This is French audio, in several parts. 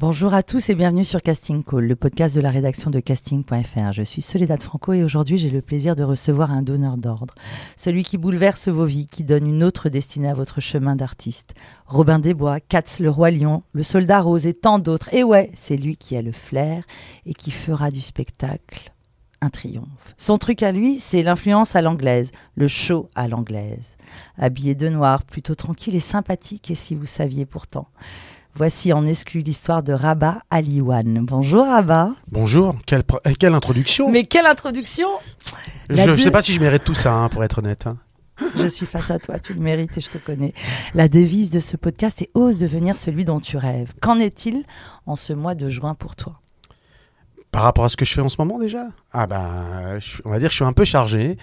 Bonjour à tous et bienvenue sur Casting Call, le podcast de la rédaction de casting.fr. Je suis Soledad Franco et aujourd'hui j'ai le plaisir de recevoir un donneur d'ordre, celui qui bouleverse vos vies, qui donne une autre destinée à votre chemin d'artiste. Robin Desbois, Katz le roi lion, le soldat rose et tant d'autres. Et ouais, c'est lui qui a le flair et qui fera du spectacle un triomphe. Son truc à lui, c'est l'influence à l'anglaise, le show à l'anglaise. Habillé de noir, plutôt tranquille et sympathique, et si vous saviez pourtant. Voici en exclu l'histoire de Rabat Aliwan. Bonjour Rabat. Bonjour, quelle, quelle introduction Mais quelle introduction Je ne sais pas si je mérite tout ça, hein, pour être honnête. hein. Je suis face à toi, tu le mérites et je te connais. La devise de ce podcast est Ose devenir celui dont tu rêves. Qu'en est-il en ce mois de juin pour toi? Par rapport à ce que je fais en ce moment déjà? Ah ben, je- on va dire que je suis un peu chargé.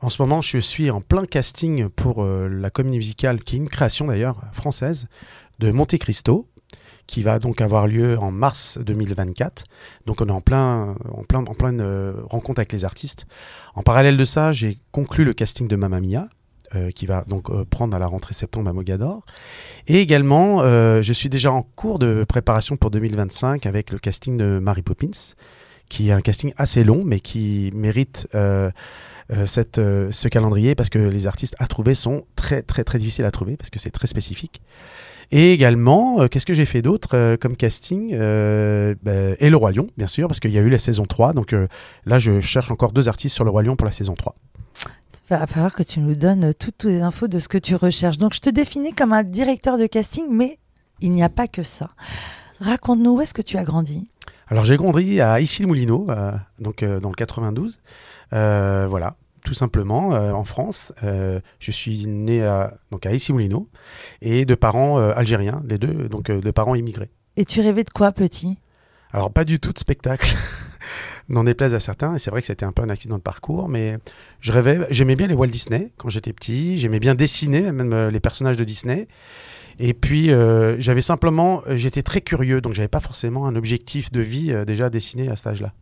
En ce moment, je suis en plein casting pour euh, la comédie musicale, qui est une création d'ailleurs française, de Monte Cristo, qui va donc avoir lieu en mars 2024. Donc on est en plein, en plein, en pleine euh, rencontre avec les artistes. En parallèle de ça, j'ai conclu le casting de Mamma Mia, euh, qui va donc euh, prendre à la rentrée septembre à Mogador. Et également, je suis déjà en cours de préparation pour 2025 avec le casting de Mary Poppins, qui est un casting assez long, mais qui mérite cette, ce calendrier parce que les artistes à trouver sont très très très difficiles à trouver parce que c'est très spécifique. Et également, euh, qu'est-ce que j'ai fait d'autre euh, comme casting euh, ben, Et le Roi Lion, bien sûr, parce qu'il y a eu la saison 3. Donc là, je cherche encore deux artistes sur le Roi Lion pour la saison 3. Il va falloir que tu nous donnes toutes, toutes les infos de ce que tu recherches. Donc je te définis comme un directeur de casting, mais il n'y a pas que ça. Raconte-nous où est-ce que tu as grandi? Alors j'ai grandi à Issy-les-Moulineaux, euh, donc dans le 92. Euh, voilà, tout simplement euh, en France. Euh, je suis né à, donc à Issy-les-Moulineaux et de parents euh, algériens, les deux, donc de parents immigrés. Et tu rêvais de quoi petit? Alors pas du tout de spectacle. N'en déplaise à certains, et c'est vrai que c'était un peu un accident de parcours, mais je rêvais, j'aimais bien les Walt Disney quand j'étais petit, j'aimais bien dessiner, même les personnages de Disney. Et puis j'avais simplement, j'étais très curieux, donc j'avais pas forcément un objectif de vie déjà dessiné à cet âge-là.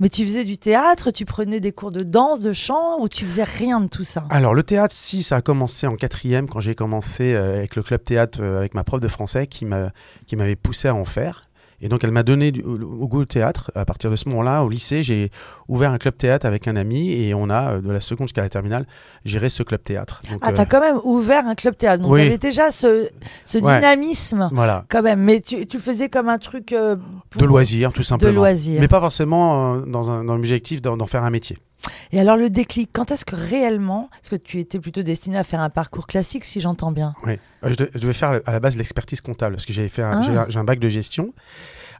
Mais tu faisais du théâtre, tu prenais des cours de danse, de chant, ou tu faisais rien de tout ça? Alors le théâtre, si, ça a commencé en quatrième quand j'ai commencé euh, avec le club théâtre euh, avec ma prof de français qui m'a qui m'avait poussé à en faire. Et donc elle m'a donné du- au, goût au théâtre. À partir de ce moment-là, au lycée, j'ai ouvert un club théâtre avec un ami et on a euh, de la seconde jusqu'à la terminale géré ce club théâtre. Donc, Ah, euh, t'as quand même ouvert un club théâtre, donc Oui. tu avais déjà ce, ce Ouais. dynamisme, voilà, quand même. Mais tu, faisais comme un truc euh, pour- de loisirs tout simplement. De loisirs. Mais pas forcément euh, dans un dans l'objectif d'en faire un métier. Et alors le déclic, quand est-ce que réellement, est-ce que tu étais plutôt destiné à faire un parcours classique, si j'entends bien? Oui, Euh, je, de- je devais faire à la base l'expertise comptable parce que j'avais fait un, Ah. j'ai un- j'ai un bac de gestion.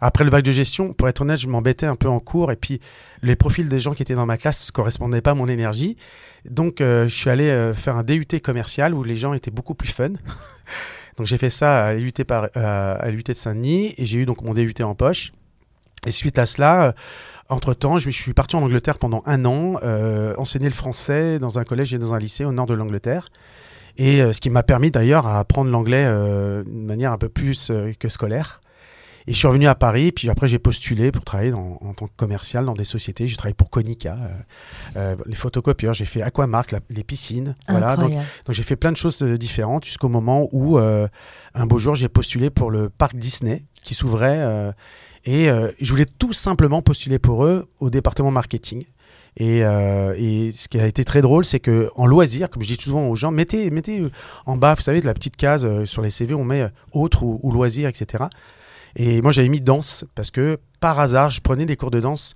Après le bac de gestion, pour être honnête, je m'embêtais un peu en cours et puis les profils des gens qui étaient dans ma classe ne correspondaient pas à mon énergie. Donc euh, je suis allé euh, faire un DUT commercial où les gens étaient beaucoup plus fun. donc j'ai fait ça à l'UT par- euh, à l'UT de Saint-Denis et j'ai eu donc mon DUT en poche. Et suite à cela, entre-temps, je, je suis parti en Angleterre pendant un an, euh, enseigner le français dans un collège et dans un lycée au nord de l'Angleterre. Et euh, ce qui m'a permis d'ailleurs à apprendre l'anglais euh, d'une manière un peu plus que scolaire. Et je suis revenu à Paris, puis après j'ai postulé pour travailler dans- en tant que commercial dans des sociétés. J'ai travaillé pour Konica, euh, euh, les photocopieurs, j'ai fait Aquamark, la- les piscines. Voilà, donc j'ai fait plein de choses différentes jusqu'au moment où euh, un beau jour j'ai postulé pour le parc Disney qui s'ouvrait et euh, je voulais tout simplement postuler pour eux au département marketing. Et, euh, et ce qui a été très drôle, c'est que en loisir, comme je dis souvent aux gens, mettez, mettez euh, en bas, vous savez, de la petite case euh, sur les CV, on met euh, autre ou, ou loisir, etc. Et moi j'avais mis danse parce que par hasard, je prenais des cours de danse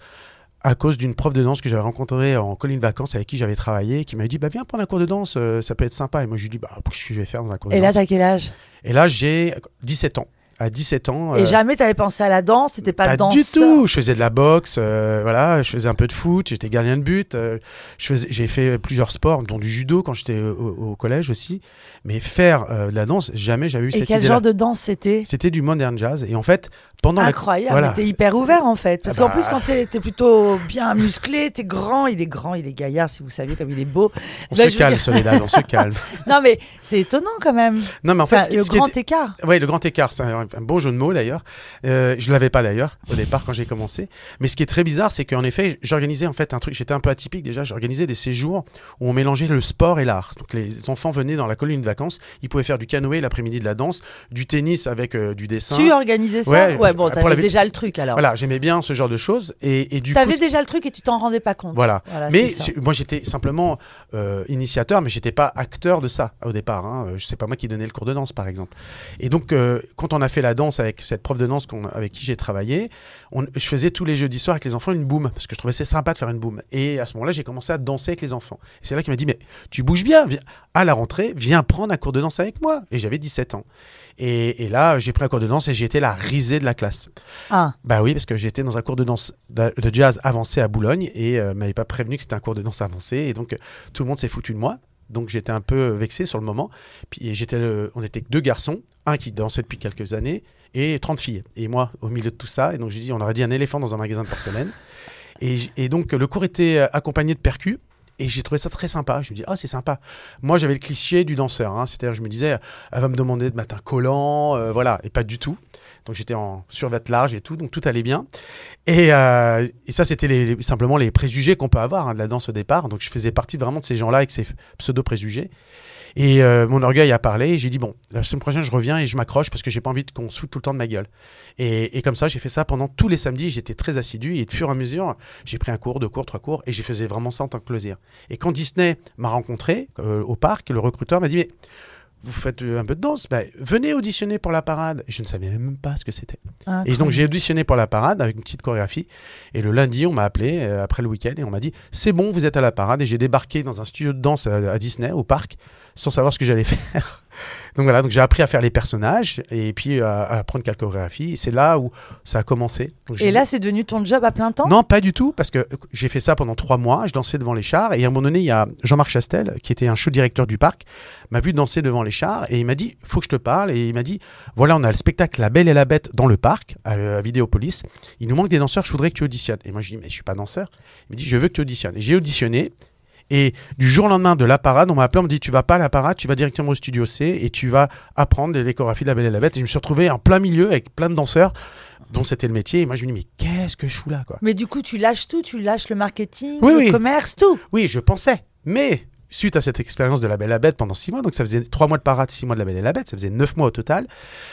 à cause d'une prof de danse que j'avais rencontrée en colline de vacances avec qui j'avais travaillé, qui m'a dit bah viens prendre un cours de danse, ça peut être sympa. Et moi je lui dis bah qu'est-ce que je vais faire dans un cours de Et là, danse? t'as quel âge? Et là j'ai 17 ans. À 17 ans. Et euh, jamais t'avais pensé à la danse, t'étais pas, pas danseur. du tout. Je faisais de la boxe, euh, voilà, je faisais un peu de foot, j'étais gardien de but. euh, j'ai fait plusieurs sports, dont du judo quand j'étais au, au collège aussi. Mais faire euh, de la danse, jamais j'avais eu Et cette quel idée-là. genre de danse c'était? C'était du modern jazz. Et en fait, pendant la- Incroyable, voilà. mais t'es hyper ouvert en fait. Parce Ah qu'en bah. plus, quand t'es es plutôt bien musclé, t'es grand, il est grand, il est gaillard, si vous saviez comme il est beau. On Là, se calme, dire- Soledad, on se calme. Non, mais c'est étonnant quand même. Non, mais en fait, ce qui- le grand était- écart. Oui, le grand écart, c'est un, beau jeu de mots d'ailleurs. Euh, je l'avais pas d'ailleurs au départ quand j'ai commencé. Mais ce qui est très bizarre, c'est qu'en effet, j'organisais en fait un truc. J'étais un peu atypique déjà. J'organisais des séjours où on mélangeait le sport et l'art. Donc les enfants venaient dans la colonie de vacances. Ils pouvaient faire du canoë l'après-midi de la danse, du tennis avec euh, du dessin. Tu organisais ça? Ouais, Ouais, bon, t'avais la- déjà le truc alors. Voilà, j'aimais bien ce genre de choses. Et, et du T'avais déjà le truc et tu t'en rendais pas compte. Voilà. Voilà, mais moi j'étais simplement euh, initiateur, mais j'étais pas acteur de ça au départ. Hein. Euh, C'est pas moi qui donnais le cours de danse par exemple. Et donc euh, quand on a fait la danse avec cette prof de danse qu'on- avec qui j'ai travaillé, on- je faisais tous les jeudis soirs avec les enfants une boum parce que je trouvais c'est sympa de faire une boum. Et à ce moment-là j'ai commencé à danser avec les enfants. Et c'est là qu'il m'a dit mais tu bouges bien, viens à la rentrée, viens prendre un cours de danse avec moi. Et j'avais 17 ans. Et, et là j'ai pris un cours de danse et j'ai été la risée de la classe. Ah, Bah oui, parce que j'étais dans un cours de danse de jazz avancé à Boulogne et euh, m'avait pas prévenu que c'était un cours de danse avancé et donc euh, tout le monde s'est foutu de moi. Donc j'étais un peu vexé sur le moment. Puis j'étais, le- on était que deux garçons, un qui dansait depuis quelques années et 30 filles. Et moi au milieu de tout ça. Et donc je dis, on aurait dit un éléphant dans un magasin de porcelaine. Et donc le cours était euh, accompagné de percus. Et j'ai trouvé ça très sympa. Je me dis, ah, c'est sympa. Moi, j'avais le cliché du danseur. hein. C'est-à-dire, je me disais, elle va me demander de mettre un collant, euh, voilà. Et pas du tout. Donc, j'étais en survêt large et tout. Donc, tout allait bien. Et, euh, et ça, c'était simplement les préjugés qu'on peut avoir hein, de la danse au départ. Donc, je faisais partie vraiment de ces gens-là avec ces pseudo-préjugés. Et euh, mon orgueil a parlé. Et j'ai dit, bon, la semaine prochaine, je reviens et je m'accroche parce que j'ai pas envie qu'on se foute tout le temps de ma gueule. Et, et comme ça, j'ai fait ça pendant tous les samedis. J'étais très assidu. Et de fur et à mesure, j'ai pris un cours, deux cours, trois cours. Et j'ai faisais vraiment ça en tant que loisir. Et quand Disney m'a rencontré euh, au parc, le recruteur m'a dit, mais vous faites euh, un peu de danse? Ben, Venez auditionner pour la parade. Je ne savais même pas ce que c'était. Et donc j'ai auditionné pour la parade avec une petite chorégraphie. Et le lundi, on m'a appelé euh, après le week-end et on m'a dit c'est bon, vous êtes à la parade. Et j'ai débarqué dans un studio de danse à, à Disney, au parc, sans savoir ce que j'allais faire. donc voilà, donc j'ai appris à faire les personnages et puis à, à apprendre quelques chorégraphies. Et c'est là où ça a commencé. Donc, Et là, c'est devenu ton job à plein temps? Non, pas du tout, parce que j'ai fait ça pendant trois mois. Je dansais devant les chars, et à un moment donné, il y a Jean-Marc Chastel, qui était un show directeur du parc, m'a vu danser devant les chars, et il m'a dit, faut que je te parle, et il m'a dit, voilà, on a le spectacle La Belle et la Bête dans le parc, à, à Vidéopolis. Il nous manque des danseurs, je voudrais que tu auditionnes. Et moi, je dis, mais je suis pas danseur. Il me dit, je veux que tu auditionnes. Et j'ai auditionné. Et du jour au lendemain de la parade, on m'a appelé, on me dit tu vas pas à la parade, tu vas directement au studio C et tu vas apprendre les chorégraphies de la Belle et la Bête. Et je me suis retrouvé en plein milieu avec plein de danseurs dont c'était le métier. Et moi je me dis mais qu'est-ce que je fous là quoi? Mais du coup, tu lâches tout, tu lâches le marketing, Oui, le oui. commerce, tout. Oui, je pensais. Mais suite à cette expérience de la Belle et la Bête pendant six mois, donc ça faisait trois mois de parade, six mois de la Belle et la Bête, ça faisait neuf mois au total.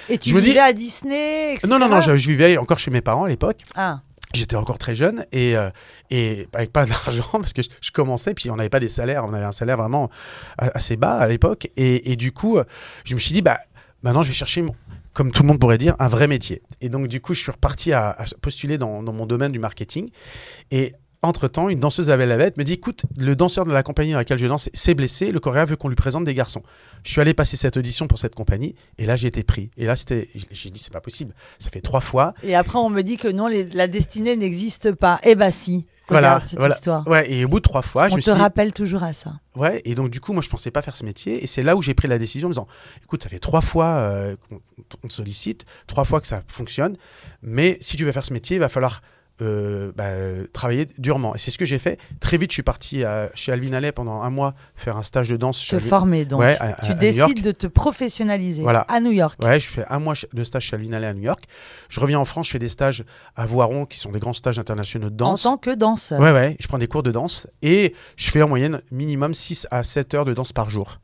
Et tu Je me dis- vivais à Disney, etc. Non, non, non, je, je vivais encore chez mes parents à l'époque. Ah, J'étais encore très jeune et, euh, et avec pas d'argent parce que je, commençais, puis on n'avait pas des salaires, on avait un salaire vraiment a- assez bas à l'époque. Et, et du coup, euh, je me suis dit, bah, maintenant je vais chercher, comme tout le monde pourrait dire, un vrai métier. Et donc, du coup, je suis reparti à, à postuler dans, dans mon domaine du marketing. Et entre-temps, une danseuse à la bête me dit Écoute, le danseur de la compagnie dans laquelle je danse s'est blessé, le chorégraphe veut qu'on lui présente des garçons. Je suis allé passer cette audition pour cette compagnie, et là, j'ai été pris. Et là, c'était, j'ai dit C'est pas possible. Ça fait trois fois. et après, on me dit que non, les- la destinée n'existe pas. Eh bah si, Voilà, regarde cette voilà. histoire. Ouais, et au bout de trois fois, je on me te suis dit, rappelle toujours à ça. Ouais, et donc du coup, moi, je pensais pas faire ce métier, et c'est là où j'ai pris la décision en me disant, écoute, ça fait trois fois euh, qu'on on te sollicite, trois fois que ça fonctionne, mais si tu veux faire ce métier, il va falloir euh, bah, travailler durement. Et c'est ce que j'ai fait. Très vite, je suis parti à- chez Alvin Allais pendant un mois faire un stage de danse. chez Te former donc. Ouais, à- à- tu à New York. décides de te professionnaliser Voilà. à New York. Ouais, je fais un mois de stage chez Alvin Allais à New York. Je reviens en France, je fais des stages à Voiron, qui sont des grands stages internationaux de danse. En tant que danseur. Ouais, ouais, je prends des cours de danse et je fais en moyenne minimum 6 à 7 heures de danse par jour.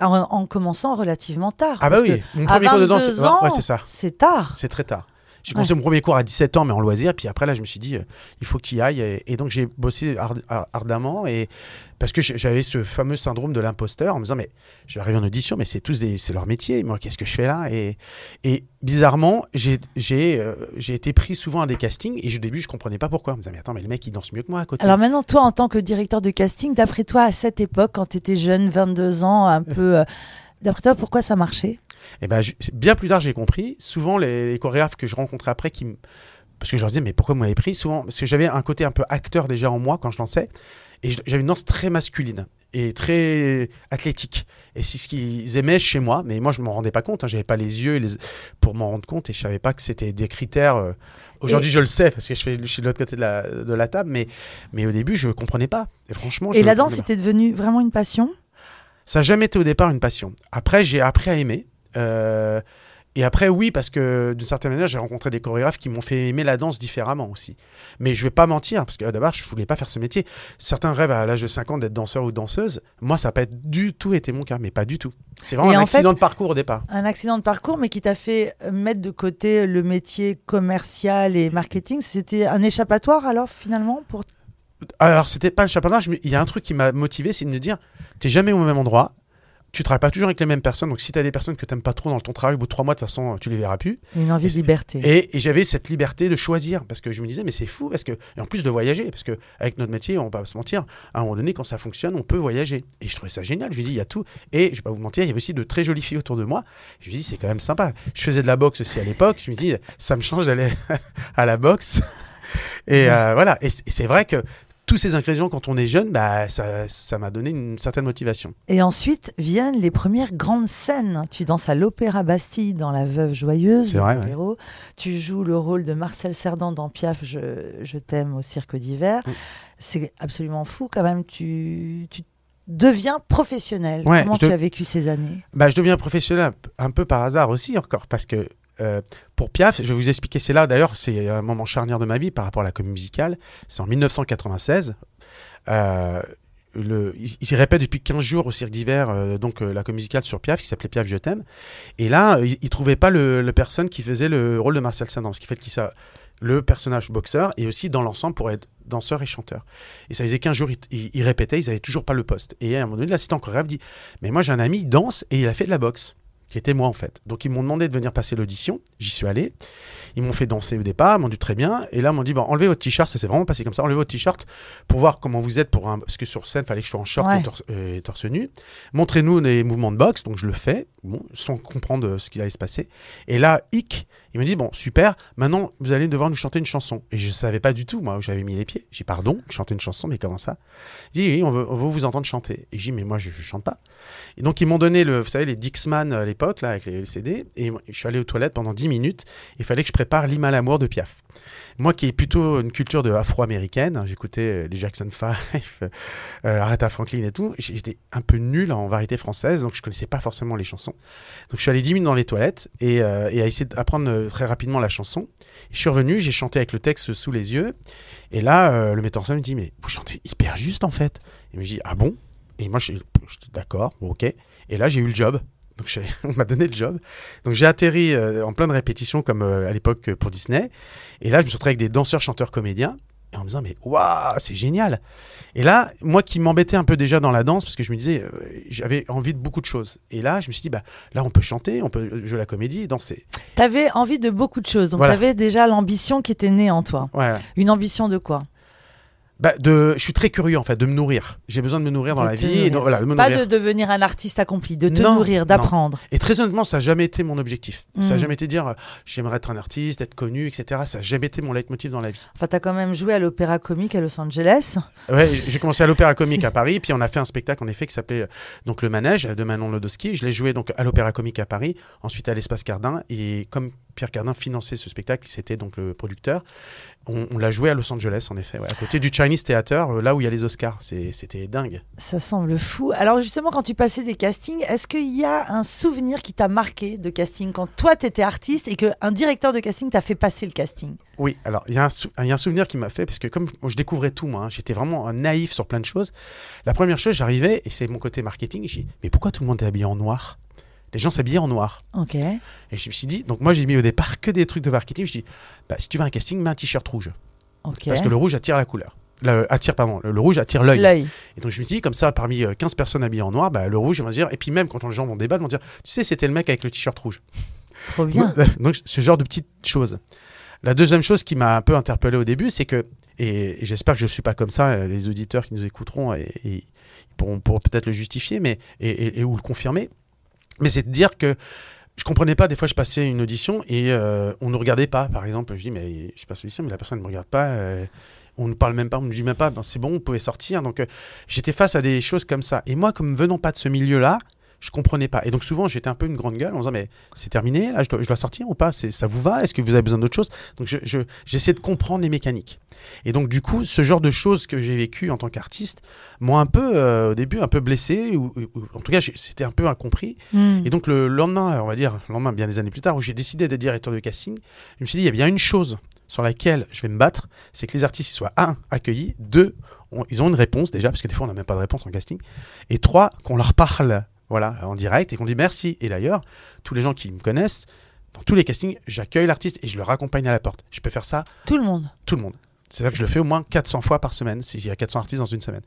En, en commençant relativement tard. Ah bah parce oui, que mon premier cours de danse, 22 ouais, c'est ça. C'est tard. C'est très tard. J'ai commencé mon premier cours à 17 ans, mais en loisir. Puis après, là, je me suis dit, euh, il faut que tu y ailles. Et, et donc, j'ai bossé ard- ar- ardemment. Et parce que j'avais ce fameux syndrome de l'imposteur en me disant, mais je vais arriver en audition, mais c'est tous des, c'est leur métier. Moi, qu'est-ce que je fais là? Et, et bizarrement, j'ai, euh, j'ai été pris souvent à des castings. Et au début, je comprenais pas pourquoi. Je me disais, mais attends, mais le mec, il danse mieux que moi à côté. Alors maintenant, toi, en tant que directeur de casting, d'après toi, à cette époque, quand tu étais jeune, 22 ans, un peu... euh, D'après toi, pourquoi ça marchait? Et ben, je- bien plus tard, j'ai compris. Souvent, les, les chorégraphes que je rencontrais après, qui parce que je leur disais, mais pourquoi vous m'avez pris? Souvent, parce que j'avais un côté un peu acteur déjà en moi quand je lançais. Et j'avais une danse très masculine et très athlétique. Et c'est ce qu'ils aimaient chez moi, mais moi je m'en rendais pas compte. Hein. J'avais pas les yeux et les- pour m'en rendre compte et je savais pas que c'était des critères. euh, Aujourd'hui, je le sais parce que je, fais, je suis de l'autre côté de la, de la table, mais, mais au début, je comprenais pas. Et franchement, Et la danse était devenue vraiment une passion? Ça n'a jamais été au départ une passion. Après, j'ai appris à aimer. Euh, et après, oui, parce que d'une certaine manière, j'ai rencontré des chorégraphes qui m'ont fait aimer la danse différemment aussi. Mais je vais pas mentir, parce que d'abord, je voulais pas faire ce métier. Certains rêvent à l'âge de 5 ans d'être danseur ou danseuse. Moi, ça n'a pas du tout été mon cas, mais pas du tout. C'est vraiment Et un en accident fait- de parcours au départ. Un accident de parcours, mais qui t'a fait euh, mettre de côté le métier commercial et marketing. C'était un échappatoire alors finalement pour Alors, c'était pas un je me- Il y a un truc qui m'a motivé, c'est de me dire t'es jamais au même endroit. Tu travailles pas toujours avec les mêmes personnes. Donc, si tu as des personnes que tu pas trop dans ton travail, au bout de trois mois, de toute façon, tu les verras plus. une envie Et de liberté. Et, et j'avais cette liberté de choisir parce que je me disais mais c'est fou parce que et en plus de voyager parce que avec notre métier on va pas se mentir à un moment donné quand ça fonctionne on peut voyager et je trouvais ça génial je lui dis il y a tout et je vais pas vous mentir il y avait aussi de très jolies filles autour de moi je lui dis c'est quand même sympa je faisais de la boxe aussi à l'époque je me dis ça me change d'aller à la boxe et euh, voilà et c'est vrai que tous ces ingrédients quand on est jeune bah ça ça m'a donné une certaine motivation Et ensuite viennent les premières grandes scènes. Tu danses à l'Opéra Bastille dans La Veuve Joyeuse, C'est vrai, ouais. Tu joues le rôle de Marcel Cerdan dans Piaf, Je, je t'aime au Cirque d'hiver. Mm. C'est absolument fou quand même. Tu, tu deviens professionnel. Ouais, Comment tu de- as vécu ces années? Bah, je deviens professionnel un peu par hasard aussi encore parce que euh, pour Piaf, je vais vous expliquer, c'est là d'ailleurs, c'est un moment charnière de ma vie par rapport à la comédie musicale. C'est en 1996. Euh, il, il répète depuis 15 jours au Cirque d'hiver euh, donc la comédie musicale sur Piaf qui s'appelait Piaf je t'aime et là il, il trouvait pas le, le personne qui faisait le rôle de Marcel Saint-Denis, ce qui fait qu'il ça le personnage boxeur et aussi dans l'ensemble pour être danseur et chanteur et ça faisait 15 jours il répétait ils avaient toujours pas le poste et à un moment donné l'assistant chorégraphe dit mais moi j'ai un ami il danse et il a fait de la boxe qui était moi en fait. Donc ils m'ont demandé de venir passer l'audition, j'y suis allé. Ils m'ont fait danser au départ, ils m'ont dit très bien. Et là, ils m'ont dit, bon, enlevez votre t-shirt, ça s'est vraiment passé comme ça, enlevez votre t-shirt pour voir comment vous êtes pour un. Parce que sur scène, il fallait que je sois en short Ouais. et, torse, euh, et torse nu. Montrez-nous les mouvements de boxe, donc je le fais, bon, sans comprendre euh, ce qui allait se passer. Et là, hic, il me dit, bon, super, maintenant vous allez devoir nous chanter une chanson. Et je savais pas du tout, moi, où j'avais mis les pieds. J'ai pardon, chanter une chanson, mais comment ça? Il dit, oui, on veut, vous entendre chanter. Et j'ai dit, mais moi, je, je chante pas. Et donc, ils m'ont donné, le, vous savez, les Dixman à l'époque, là, avec les LCD. Et je suis allé aux toilettes pendant 10 minutes. Il fallait que je prépare l'hymne à l'amour de Piaf. Moi qui ai plutôt une culture de afro-américaine, hein, j'écoutais euh, les Jackson 5, euh, Aretha Franklin et tout, j'étais un peu nul en variété française, donc je connaissais pas forcément les chansons. Donc je suis allé 10 minutes dans les toilettes et, euh, et à essayer d'apprendre euh, très rapidement la chanson. Je suis revenu, j'ai chanté avec le texte sous les yeux. Et là, euh, le metteur en scène me dit, mais vous chantez hyper juste en fait. Il me dit, ah bon? Et moi, je j'étais d'accord, ok. Et là, j'ai eu le job. Donc on m'a donné le job. Donc j'ai atterri euh, en plein de répétitions comme euh, à l'époque euh, pour Disney. Et là, je me suis retrouvé avec des danseurs, chanteurs, comédiens. Et en me disant, mais waouh, c'est génial. Et là, moi qui m'embêtais un peu déjà dans la danse, parce que je me disais, j'avais envie de beaucoup de choses. Et là, je me suis dit, bah, là, on peut chanter, on peut jouer la comédie et danser. Tu avais envie de beaucoup de choses. Donc Voilà. tu avais déjà l'ambition qui était née en toi. Ouais. Une ambition de quoi? Bah, de, je suis très curieux, en fait, de me nourrir. J'ai besoin de me nourrir dans De la vie. Et nourrir. donc, voilà, de me Pas nourrir. de devenir un artiste accompli, de te Non, nourrir, d'apprendre. Et très honnêtement, ça n'a jamais été mon objectif. Ça n'a Mm. jamais été dire, euh, j'aimerais être un artiste, être connu, etc. Ça n'a jamais été mon leitmotiv dans la vie. Enfin, tu as quand même joué à l'Opéra Comique à Los Angeles. Ouais, j'ai commencé à l'Opéra Comique à Paris, puis on a fait un spectacle en effet qui s'appelait euh, donc Le Manège de Manon Lodowski. Je l'ai joué donc à l'Opéra Comique à Paris, ensuite à l'Espace Cardin, et comme Pierre Cardin finançait ce spectacle, c'était donc le producteur. On, on l'a joué à Los Angeles en effet, ouais, à côté du Chinese Theater, euh, là où il y a les Oscars. C'était dingue. Ça semble fou. Alors justement, quand tu passais des castings, est-ce qu'il y a un souvenir qui t'a marqué de casting quand toi, tu étais artiste et qu'un directeur de casting t'a fait passer le casting? Oui, alors il y, a un sou- il y a un souvenir qui m'a fait, parce que comme je découvrais tout, moi, hein, j'étais vraiment naïf sur plein de choses. La première chose, j'arrivais, et c'est mon côté marketing, j'ai dit, mais pourquoi tout le monde est habillé en noir? Les gens s'habillaient en noir. Ok. Et je me suis dit, donc moi j'ai mis au départ que des trucs de marketing. Je dis, bah, si tu veux un casting, mets un t-shirt rouge. Parce que le rouge attire la couleur. Le, attire, pardon, le, le rouge attire l'œil. L'œil. Et donc je me suis dit, comme ça, parmi euh, 15 personnes habillées en noir, bah, le rouge, ils vont dire, et puis même quand les gens vont débattre, ils vont dire, tu sais, c'était le mec avec le t-shirt rouge. Trop bien. Donc ce genre de petites choses. La deuxième chose qui m'a un peu interpellé au début, c'est que, et, et j'espère que je ne suis pas comme ça, euh, les auditeurs qui nous écouteront, et, pourront, pourront peut-être le justifier mais, et ou le confirmer, mais c'est de dire que je comprenais pas. Des fois, je passais une audition et euh, on ne regardait pas. Par exemple, je dis mais je passe l'audition, mais la personne ne me regarde pas. euh, on ne parle même pas, on ne dit même pas. Ben, c'est bon, vous pouvez sortir. Donc, euh, j'étais face à des choses comme ça. Et moi, comme venant pas de ce milieu-là, je comprenais pas. Et donc souvent, j'étais un peu une grande gueule en disant mais c'est terminé, là, je dois, je dois sortir ou pas? Ça vous va? Est-ce que vous avez besoin d'autre chose? Donc, je- je- j'essaie de comprendre les mécaniques. Et donc, du coup, ce genre de choses que j'ai vécu en tant qu'artiste m'ont un peu, euh, au début, un peu blessé, ou, en tout cas, c'était un peu incompris. Hmm. Et donc le lendemain, on va dire, le lendemain, bien des années plus tard, où j'ai décidé d'être directeur de casting, je me suis dit, il y a bien une chose sur laquelle je vais me battre, c'est que les artistes soient, un, accueillis, deux, on- ils ont une réponse déjà, parce que des fois on n'a même pas de réponse en casting, et trois, qu'on leur parle voilà, en direct et qu'on dit merci. Et d'ailleurs, tous les gens qui me connaissent, dans tous les castings, j'accueille l'artiste et je le raccompagne à la porte. Je peux faire ça Tout le monde. tout le monde. C'est-à-dire que je le fais au moins 400 fois par semaine, s'il y a 400 artistes dans une semaine.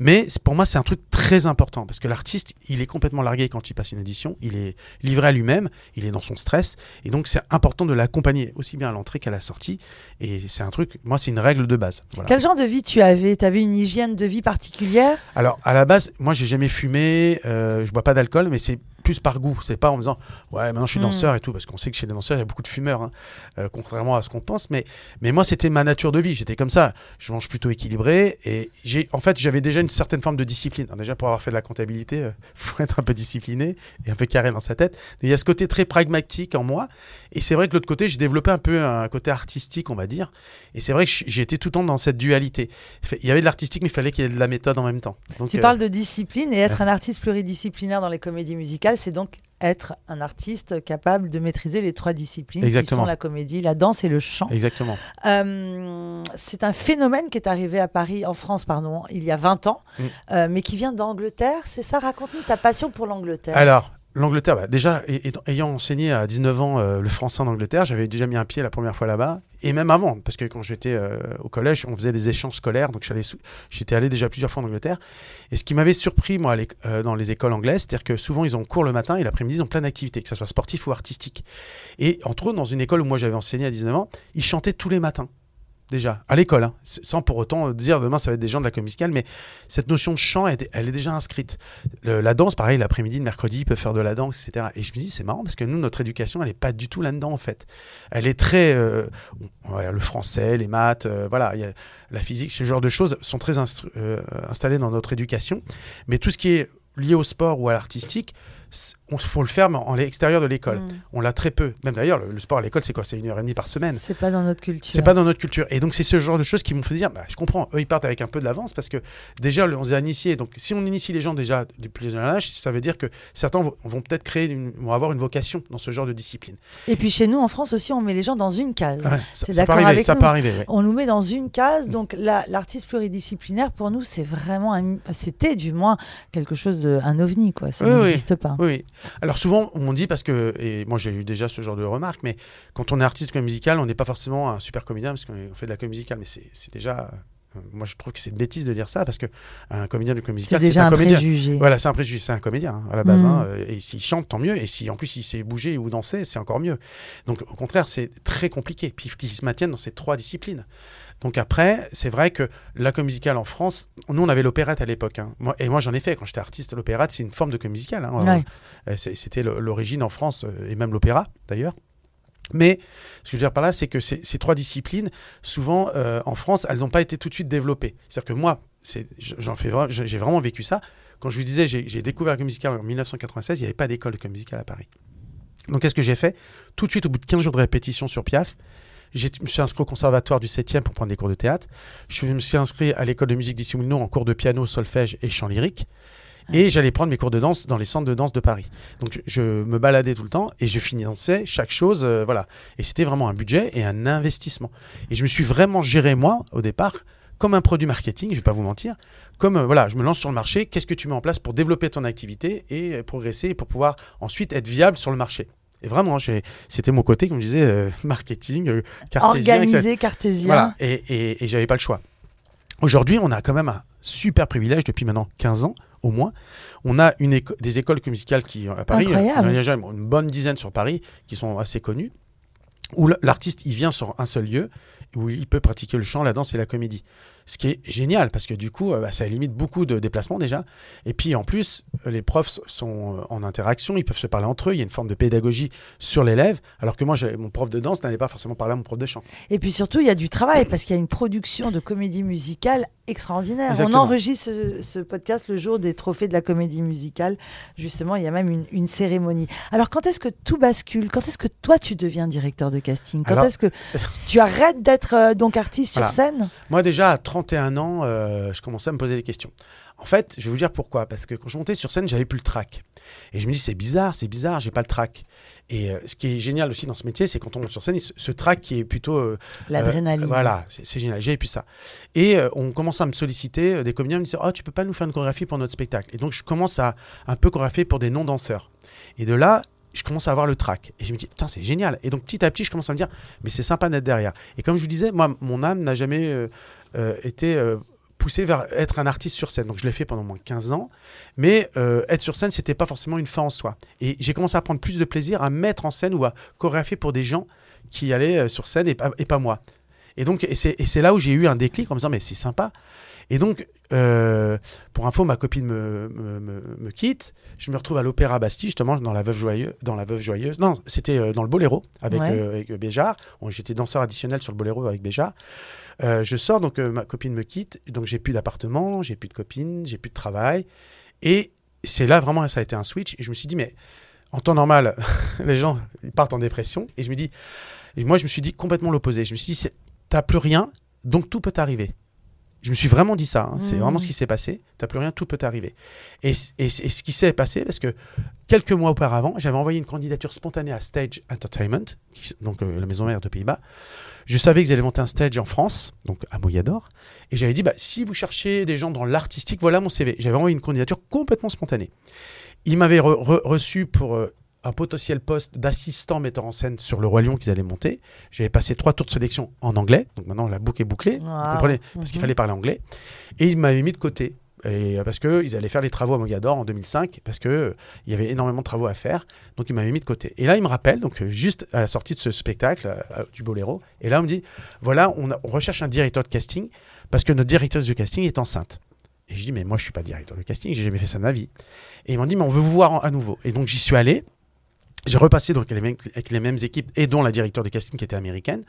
Mais pour moi, c'est un truc très important, parce que l'artiste, il est complètement largué quand il passe une audition, il est livré à lui-même, il est dans son stress, et donc c'est important de l'accompagner, aussi bien à l'entrée qu'à la sortie. Et c'est un truc, moi, c'est une règle de base. Voilà. Quel genre de vie tu avais? Tu avais une hygiène de vie particulière? Alors, à la base, moi, j'ai jamais fumé, euh, je bois pas d'alcool, mais c'est plus par goût. C'est pas en me disant, ouais, maintenant je suis Mm. danseur et tout, parce qu'on sait que chez les danseurs, il y a beaucoup de fumeurs, hein, euh, contrairement à ce qu'on pense. Mais, mais moi, c'était ma nature de vie. J'étais comme ça. Je mange plutôt équilibré et j'ai, en fait, j'avais déjà une certaine forme de discipline. Alors, déjà, pour avoir fait de la comptabilité, il faut être un peu discipliné et un peu carré dans sa tête. Il y a ce côté très pragmatique en moi. Et c'est vrai que de l'autre côté, j'ai développé un peu un côté artistique, on va dire. Et c'est vrai que j'ai été tout le temps dans cette dualité. Il y avait de l'artistique, mais il fallait qu'il y ait de la méthode en même temps. Donc, Tu euh, parles de discipline et être un artiste pluridisciplinaire dans les comédies musicales, c'est donc être un artiste capable de maîtriser les trois disciplines Exactement. qui sont la comédie, la danse et le chant. Exactement. Euh, c'est un phénomène qui est arrivé à Paris, en France, pardon, il y a 20 ans, Mm. euh, mais qui vient d'Angleterre. C'est ça? Raconte-nous ta passion pour l'Angleterre. Alors, l'Angleterre, bah, déjà, ayant enseigné à 19 ans euh, le français en Angleterre, j'avais déjà mis un pied la première fois là-bas, et même avant, parce que quand j'étais euh, au collège, on faisait des échanges scolaires, donc j'étais allé déjà plusieurs fois en Angleterre. Et ce qui m'avait surpris, moi, euh, dans les écoles anglaises, c'est-à-dire que souvent, ils ont cours le matin et l'après-midi, ils ont plein d'activités, que ce soit sportif ou artistique. Et entre autres, dans une école où moi j'avais enseigné à 19 ans, ils chantaient tous les matins. Déjà, à l'école, hein, sans pour autant dire demain ça va être des gens de la comédie musicale, mais cette notion de chant, elle, elle est déjà inscrite. La danse, pareil, l'après-midi, le mercredi, ils peuvent faire de la danse, etc. Et je me dis, c'est marrant parce que nous, notre éducation, elle n'est pas du tout là-dedans, en fait. Elle est très. euh, le français, les maths, euh, voilà, la physique, ce genre de choses sont très euh, installées dans notre éducation. Mais tout ce qui est lié au sport ou à l'artistique, il faut le faire mais en l'extérieur de l'école. Mm. On l'a très peu. Même d'ailleurs, le, le sport à l'école, c'est quoi? C'est une heure et demie par semaine. C'est pas dans notre culture. C'est pas dans notre culture. Et donc, c'est ce genre de choses qui m'ont fait dire, bah, je comprends, eux, ils partent avec un peu de l'avance parce que déjà, on les a initiés. Donc, si on initie les gens déjà du plus jeune âge, ça veut dire que certains vont, vont peut-être créer, une- vont avoir une vocation dans ce genre de discipline. Et puis chez nous, en France aussi, on met les gens dans une case. Ouais, peut d'accord arriver. avec Ça nous? peut arriver, ouais. On nous met dans une case, donc la- l'artiste pluridisciplinaire, pour nous, c'est vraiment, c'était du moins quelque chose de un ovni, quoi. Ça Oui, oui. n'existe pas. Oui. Alors souvent, on dit parce que, et moi j'ai eu déjà ce genre de remarques, mais quand on est artiste comédie musicale, on n'est pas forcément un super comédien parce qu'on fait de la comédie musicale, mais c'est déjà. Moi je trouve que c'est une bêtise de dire ça parce que un comédien de comédie C'est un un comédien. préjugé. Voilà, c'est un préjugé, c'est un comédien hein, à la base. Mhm. hein, euh, et s'il chante, tant mieux. Et si en plus il sait bouger ou danser, c'est encore mieux. Donc au contraire, c'est très compliqué. Puis qu'ils se maintiennent dans ces trois disciplines. Donc après, c'est vrai que la comédie musicale en France, nous on avait l'opérette à l'époque. hein. Moi, et moi j'en ai fait quand j'étais artiste. L'opérette, c'est une forme de comédie musicale. Ouais. Euh, C'était l'origine en France euh, et même l'opéra d'ailleurs. Mais ce que je veux dire par là, c'est que ces, trois disciplines, souvent euh, en France, elles n'ont pas été tout de suite développées. C'est-à-dire que moi, j'en fais j'ai vraiment vécu ça. Quand je vous disais, j'ai découvert la musicale en 1996, il n'y avait pas d'école de musicale à Paris. Donc qu'est-ce que j'ai fait? Tout de suite, au bout de 15 jours de répétition sur Piaf, je me suis inscrit au conservatoire du 7e pour prendre des cours de théâtre. Je me suis inscrit à l'école de musique d'Issy Moulineau en cours de piano, solfège et chant lyrique. Et j'allais prendre mes cours de danse dans les centres de danse de Paris. Donc je, me baladais tout le temps et je finançais chaque chose, euh, voilà. Et c'était vraiment un budget et un investissement. Et je me suis vraiment géré moi au départ comme un produit marketing, je vais pas vous mentir, comme euh, voilà, je me lance sur le marché, qu'est-ce que tu mets en place pour développer ton activité et euh, progresser pour pouvoir ensuite être viable sur le marché? Et vraiment, c'était mon côté, comme je disais, euh, marketing, euh, cartésien. Organisé, cartésien. Voilà, et, et, et j'avais pas le choix. Aujourd'hui, on a quand même un super privilège depuis maintenant 15 ans au moins. On a une éco- des écoles musicales qui à Paris, Incroyable. il y en a déjà une bonne dizaine sur Paris qui sont assez connues, où l'artiste il vient sur un seul lieu où il peut pratiquer le chant, la danse et la comédie. Ce qui est génial parce que du coup, euh, bah, ça limite beaucoup de déplacements déjà. Et puis en plus, euh, les profs sont euh, en interaction, ils peuvent se parler entre eux, il y a une forme de pédagogie sur l'élève, alors que moi, mon prof de danse n'allait pas forcément parler à mon prof de chant. Et puis surtout, il y a du travail parce qu'il y a une production de comédie musicale extraordinaire. On enregistre ce, podcast le jour des trophées de la comédie musicale. Justement, il y a même une, cérémonie. Alors, quand est-ce que tout bascule? Quand est-ce que toi, tu deviens directeur de casting? Quand est-ce que tu arrêtes d'être donc artiste sur scène? Moi, déjà, à 30 31 ans, euh, je commençais à me poser des questions. En fait, je vais vous dire pourquoi. Parce que quand je montais sur scène, j'avais plus le track. Et je me dis, c'est bizarre, c'est bizarre, j'ai pas le track. Et euh, ce qui est génial aussi dans ce métier, c'est quand on monte sur scène, ce, track qui est plutôt. Euh, L'adrénaline. voilà, c'est génial. J'ai plus ça. Et on commence à me solliciter, des comédiens me disent, oh, tu peux pas nous faire une chorégraphie pour notre spectacle. Et donc, je commence à un peu chorégraphier pour des non-danseurs. Et de là, je commence à avoir le track. Et je me dis, putain, c'est génial. Et donc, petit à petit, je commence à me dire, mais c'est sympa d'être derrière. Et comme je vous disais, moi, mon âme n'a jamais euh, été euh, poussé vers être un artiste sur scène. Donc je l'ai fait pendant moins 15 ans. Mais euh, être sur scène, c'était pas forcément une fin en soi. Et j'ai commencé à prendre plus de plaisir à mettre en scène ou à chorégraphier pour des gens qui allaient sur scène et pas, et pas moi. Et donc, et c'est là où j'ai eu un déclic en me disant, mais c'est sympa. Et donc, pour info, ma copine me, me, me, quitte. Je me retrouve à l'Opéra Bastille, justement, dans La Veuve Joyeuse. Dans la Veuve Joyeuse. Non, c'était dans le Boléro avec, avec Béjart. J'étais danseur additionnel sur le Boléro avec Béjart. Euh, je sors, donc euh, ma copine me quitte, donc j'ai plus d'appartement, j'ai plus de copine, j'ai plus de travail. Et c'est là vraiment, ça a été un switch. Et je me suis dit, mais en temps normal, les gens ils partent en dépression. Et je me dis, et moi je me suis dit complètement l'opposé. Je me suis dit, t'as plus rien, donc tout peut t'arriver. Je me suis vraiment dit ça, hein. c'est mmh. vraiment ce qui s'est passé. T'as plus rien, tout peut t'arriver. Et, et, ce qui s'est passé, parce que quelques mois auparavant, j'avais envoyé une candidature spontanée à Stage Entertainment, donc euh, la maison mère de Pays-Bas, je savais qu'ils allaient monter un stage en France, donc à Moyador. Et j'avais dit, bah, si vous cherchez des gens dans l'artistique, voilà mon CV. J'avais envoyé une candidature complètement spontanée. Il m'avait reçu pour euh, un potentiel poste d'assistant metteur en scène sur le Roi Lion qu'ils allaient monter. J'avais passé trois tours de sélection en anglais. Donc maintenant, la boucle est bouclée. Vous comprenez Parce qu'il mhm. fallait parler anglais. Et il m'avait mis de côté. Et euh, parce qu'ils allaient faire les travaux à Mogador en 2005, parce qu'il euh, il y avait énormément de travaux à faire. Donc, il m'avait mis de côté. Et là, il me rappelle, donc euh, juste à la sortie de ce spectacle du Boléro, et là, on me dit voilà, on, recherche un directeur de casting, parce que notre directrice de casting est enceinte. Et je dis mais moi, je suis pas directeur de casting, j'ai jamais fait ça de ma vie. Et ils m'ont dit mais on veut vous voir à nouveau. Et donc, j'y suis allé. J'ai repassé avec les, mêmes, équipes et dont la directeur de casting qui était américaine,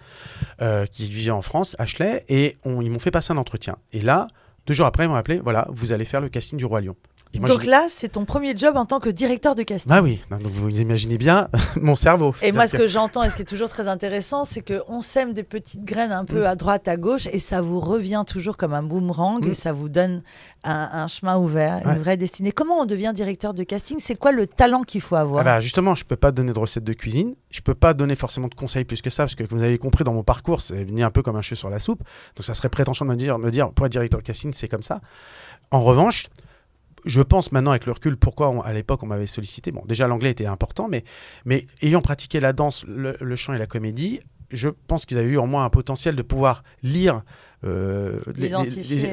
qui vivait en France, Ashley, et ils m'ont fait passer un entretien. Et là, deux jours après, ils m'ont appelé, voilà, vous allez faire le casting du Roi Lion. Donc là, c'est ton premier job en tant que directeur de casting. Ah oui, donc vous imaginez bien mon cerveau. Et moi, ce que, j'entends et ce qui est toujours très intéressant, c'est qu'on sème des petites graines un peu mm. à droite, à gauche, et ça vous revient toujours comme un boomerang, et mm. ça vous donne un, chemin ouvert, une vraie destinée. Comment on devient directeur de casting? C'est quoi le talent qu'il faut avoir? Ah bah Justement, je ne peux pas donner de recettes de cuisine, je ne peux pas donner forcément de conseils plus que ça, parce que vous avez compris dans mon parcours, c'est venu un peu comme un cheveu sur la soupe. Donc ça serait prétention de me dire, me dire pour être directeur de casting, c'est comme ça. En revanche, je pense maintenant avec le recul pourquoi à l'époque on m'avait sollicité. Bon, déjà l'anglais était important, mais, ayant pratiqué la danse, le chant et la comédie, je pense qu'ils avaient eu en moi un potentiel de pouvoir lire euh, identifier,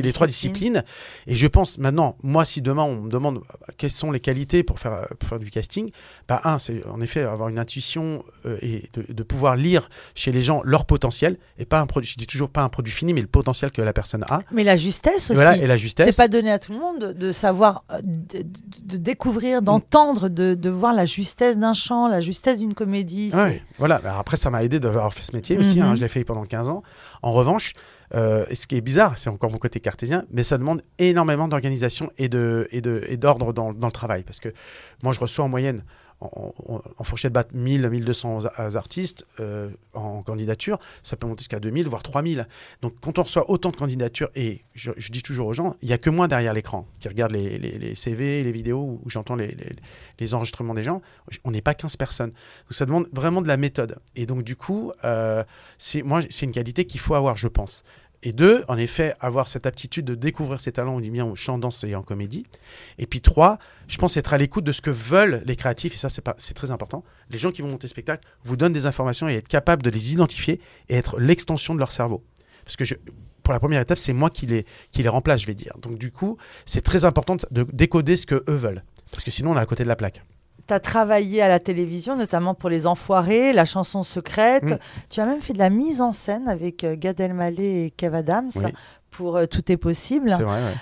les, trois, disciplines. Et je pense maintenant, moi, si demain on me demande euh, quelles sont les qualités pour faire, faire du casting, bah, un, c'est en effet avoir une intuition euh, et de, pouvoir lire chez les gens leur potentiel et pas un produit, je dis toujours pas un produit fini, mais le potentiel que la personne a. Mais la justesse aussi. Voilà, et la justesse. C'est pas donné à tout le monde de, savoir, de, découvrir, d'entendre, de, voir la justesse d'un chant, la justesse d'une comédie. Ouais, voilà. Bah, après, ça m'a aidé d'avoir fait ce métier aussi. Hein. Mhm. je l'ai fait pendant 15 ans. En revanche, euh, ce qui est bizarre, c'est encore mon côté cartésien, mais ça demande énormément d'organisation et d'ordre de, et de, dans, dans, le travail. Parce que moi, je reçois en moyenne en, fourchette batte 1000, 1200 artistes euh, en candidature, ça peut monter jusqu'à 2000, voire 3000. Donc quand on reçoit autant de candidatures, et je, dis toujours aux gens, il n'y a que moi derrière l'écran qui regarde les, les, CV, les vidéos, où j'entends les, enregistrements des gens, on n'est pas 15 personnes. Donc ça demande vraiment de la méthode. Et donc du coup, euh, moi c'est une qualité qu'il faut avoir, je pense. Et deux, en effet, avoir cette aptitude de découvrir ses talents, on dit bien au chant, danse et en comédie. Et puis trois, je pense être à l'écoute de ce que veulent les créatifs, et ça c'est très important. Les gens qui vont monter spectacle vous donnent des informations et être capable de les identifier et être l'extension de leur cerveau. Parce que pour la première étape, c'est moi qui les, qui les remplace, je vais dire. Donc du coup, c'est très important de décoder ce que eux veulent. Parce que sinon, on est à côté de la plaque tu as travaillé à la télévision, notamment pour Les Enfoirés, La chanson secrète. Mm. Tu as même fait de la mise en scène avec euh, Gad Elmaleh et Kev Adams Oui. pour euh, Tout est possible. C'est vrai, ouais.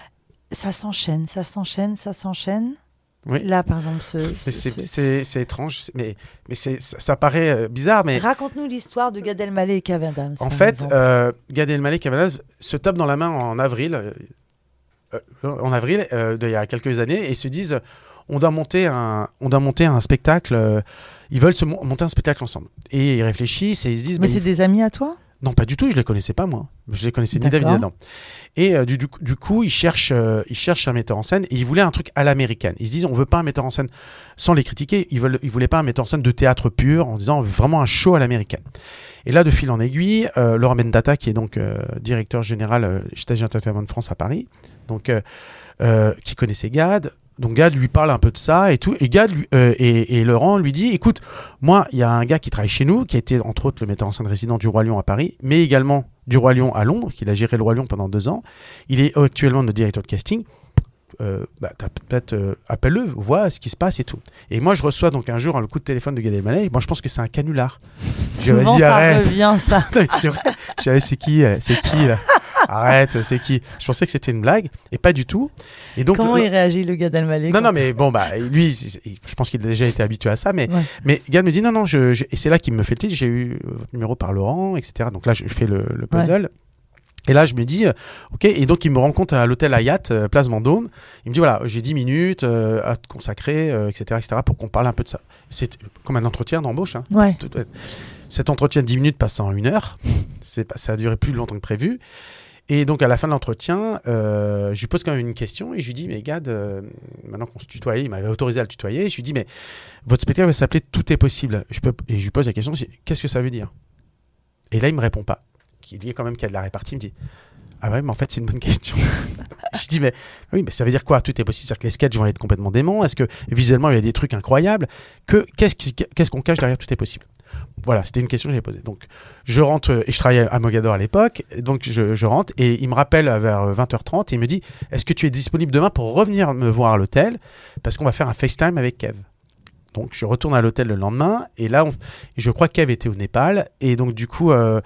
Ça s'enchaîne, ça s'enchaîne, ça s'enchaîne. Oui. Là, par exemple, ce, ce- c'est- ce- C'est c'est étrange, mais, ça, ça paraît euh, bizarre, mais Raconte-nous l'histoire de Gad Elmaleh et Kev Adams. en fait, euh, Gad Elmaleh et Kev Adams se tapent dans la main en avril, euh, en avril d'il y a quelques années, et se disent on doit monter un, on doit monter un spectacle. euh, ils veulent se mon- monter un spectacle ensemble. Et ils réfléchissent et ils se disent Mais bah, c'est il- des amis à toi? Non pas du tout, je les connaissais pas moi. Je les connaissais ni David ni Adam. Et euh, du, du, coup- du coup, ils cherchent, euh, ils cherchent un metteur en scène et ils voulaient un truc à l'américaine. Ils se disent, on veut pas un metteur en scène sans les critiquer. Ils veulent, ils voulaient pas un metteur en scène de théâtre pur, en disant vraiment un show à l'américaine. Et là, de fil en aiguille, euh, Laurent Bendata, qui est donc directeur général chez Stage Entertainment de France à Paris, donc qui connaissait Gad. Donc Gad lui parle un peu de ça et tout. Et Gad lui- euh, et, et Laurent lui dit, écoute, moi, il y a un gars qui travaille chez nous, qui a été entre autres le metteur en scène résident du Roi Lion à Paris, mais également du Roi Lion à Londres, qu'il a géré le Roi Lion pendant deux ans. Il est actuellement notre directeur de casting. Euh, bah, t'as peut-être euh, appelle-le, vois ce qui se passe et tout. Et moi, je reçois donc un jour un coup de téléphone de Gad Elmaleh. Moi, je pense que c'est un canular. Je dis, Souvent, ça arrête. revient, ça. C'est qui, euh, c'est qui là? Arrête, c'est qui? Je pensais que c'était une blague et pas du tout. Et donc, Comment le- il réagit, le Gad Elmaleh non, non, mais bon, bah, lui, je pense qu'il a déjà été habitué à ça, mais, Ouais. mais Gad me dit non, non, je, je- et c'est là qu'il me fait le titre. J'ai eu votre numéro par Laurent, etc. Donc là, je fais le, le puzzle. Et là, je me dis, euh, ok, et donc il me rencontre à l'hôtel Hayat, euh, place Vendôme. Il me dit, voilà, j'ai 10 minutes euh, à te consacrer, etc., etc., pour qu'on parle un peu de ça. C'est comme un entretien d'embauche. Hein. Ouais. Cet entretien de 10 minutes passe en une heure. C'est ça a duré plus longtemps que prévu. Et donc, à la fin de l'entretien, euh, je lui pose quand même une question et je lui dis Mais Gad, euh, maintenant qu'on se tutoyait, il m'avait autorisé à le tutoyer. Je lui dis Mais votre spectacle va s'appeler Tout est possible. Je peux... Et je lui pose la question Qu'est-ce que ça veut dire? Et là, il me répond pas. Il dit quand même qu'il y a de la répartie. Il me dit Ah ouais, mais en fait, c'est une bonne question. je dis Mais oui, mais ça veut dire quoi? Tout est possible. C'est-à-dire que les sketchs vont être complètement déments Est-ce que visuellement, il y a des trucs incroyables? Que, qu'est-ce qu'on cache derrière Tout est possible? Voilà, c'était une question que j'avais posée. Donc, je rentre, euh, et je travaillais à Mogador à l'époque, donc je, rentre, et il me rappelle vers 20h30, et il me dit Est-ce que tu es disponible demain pour revenir me voir à l'hôtel? Parce qu'on va faire un FaceTime avec Kev. Donc, je retourne à l'hôtel le lendemain, et là, je crois que Kev était au Népal, et donc, du coup, euh,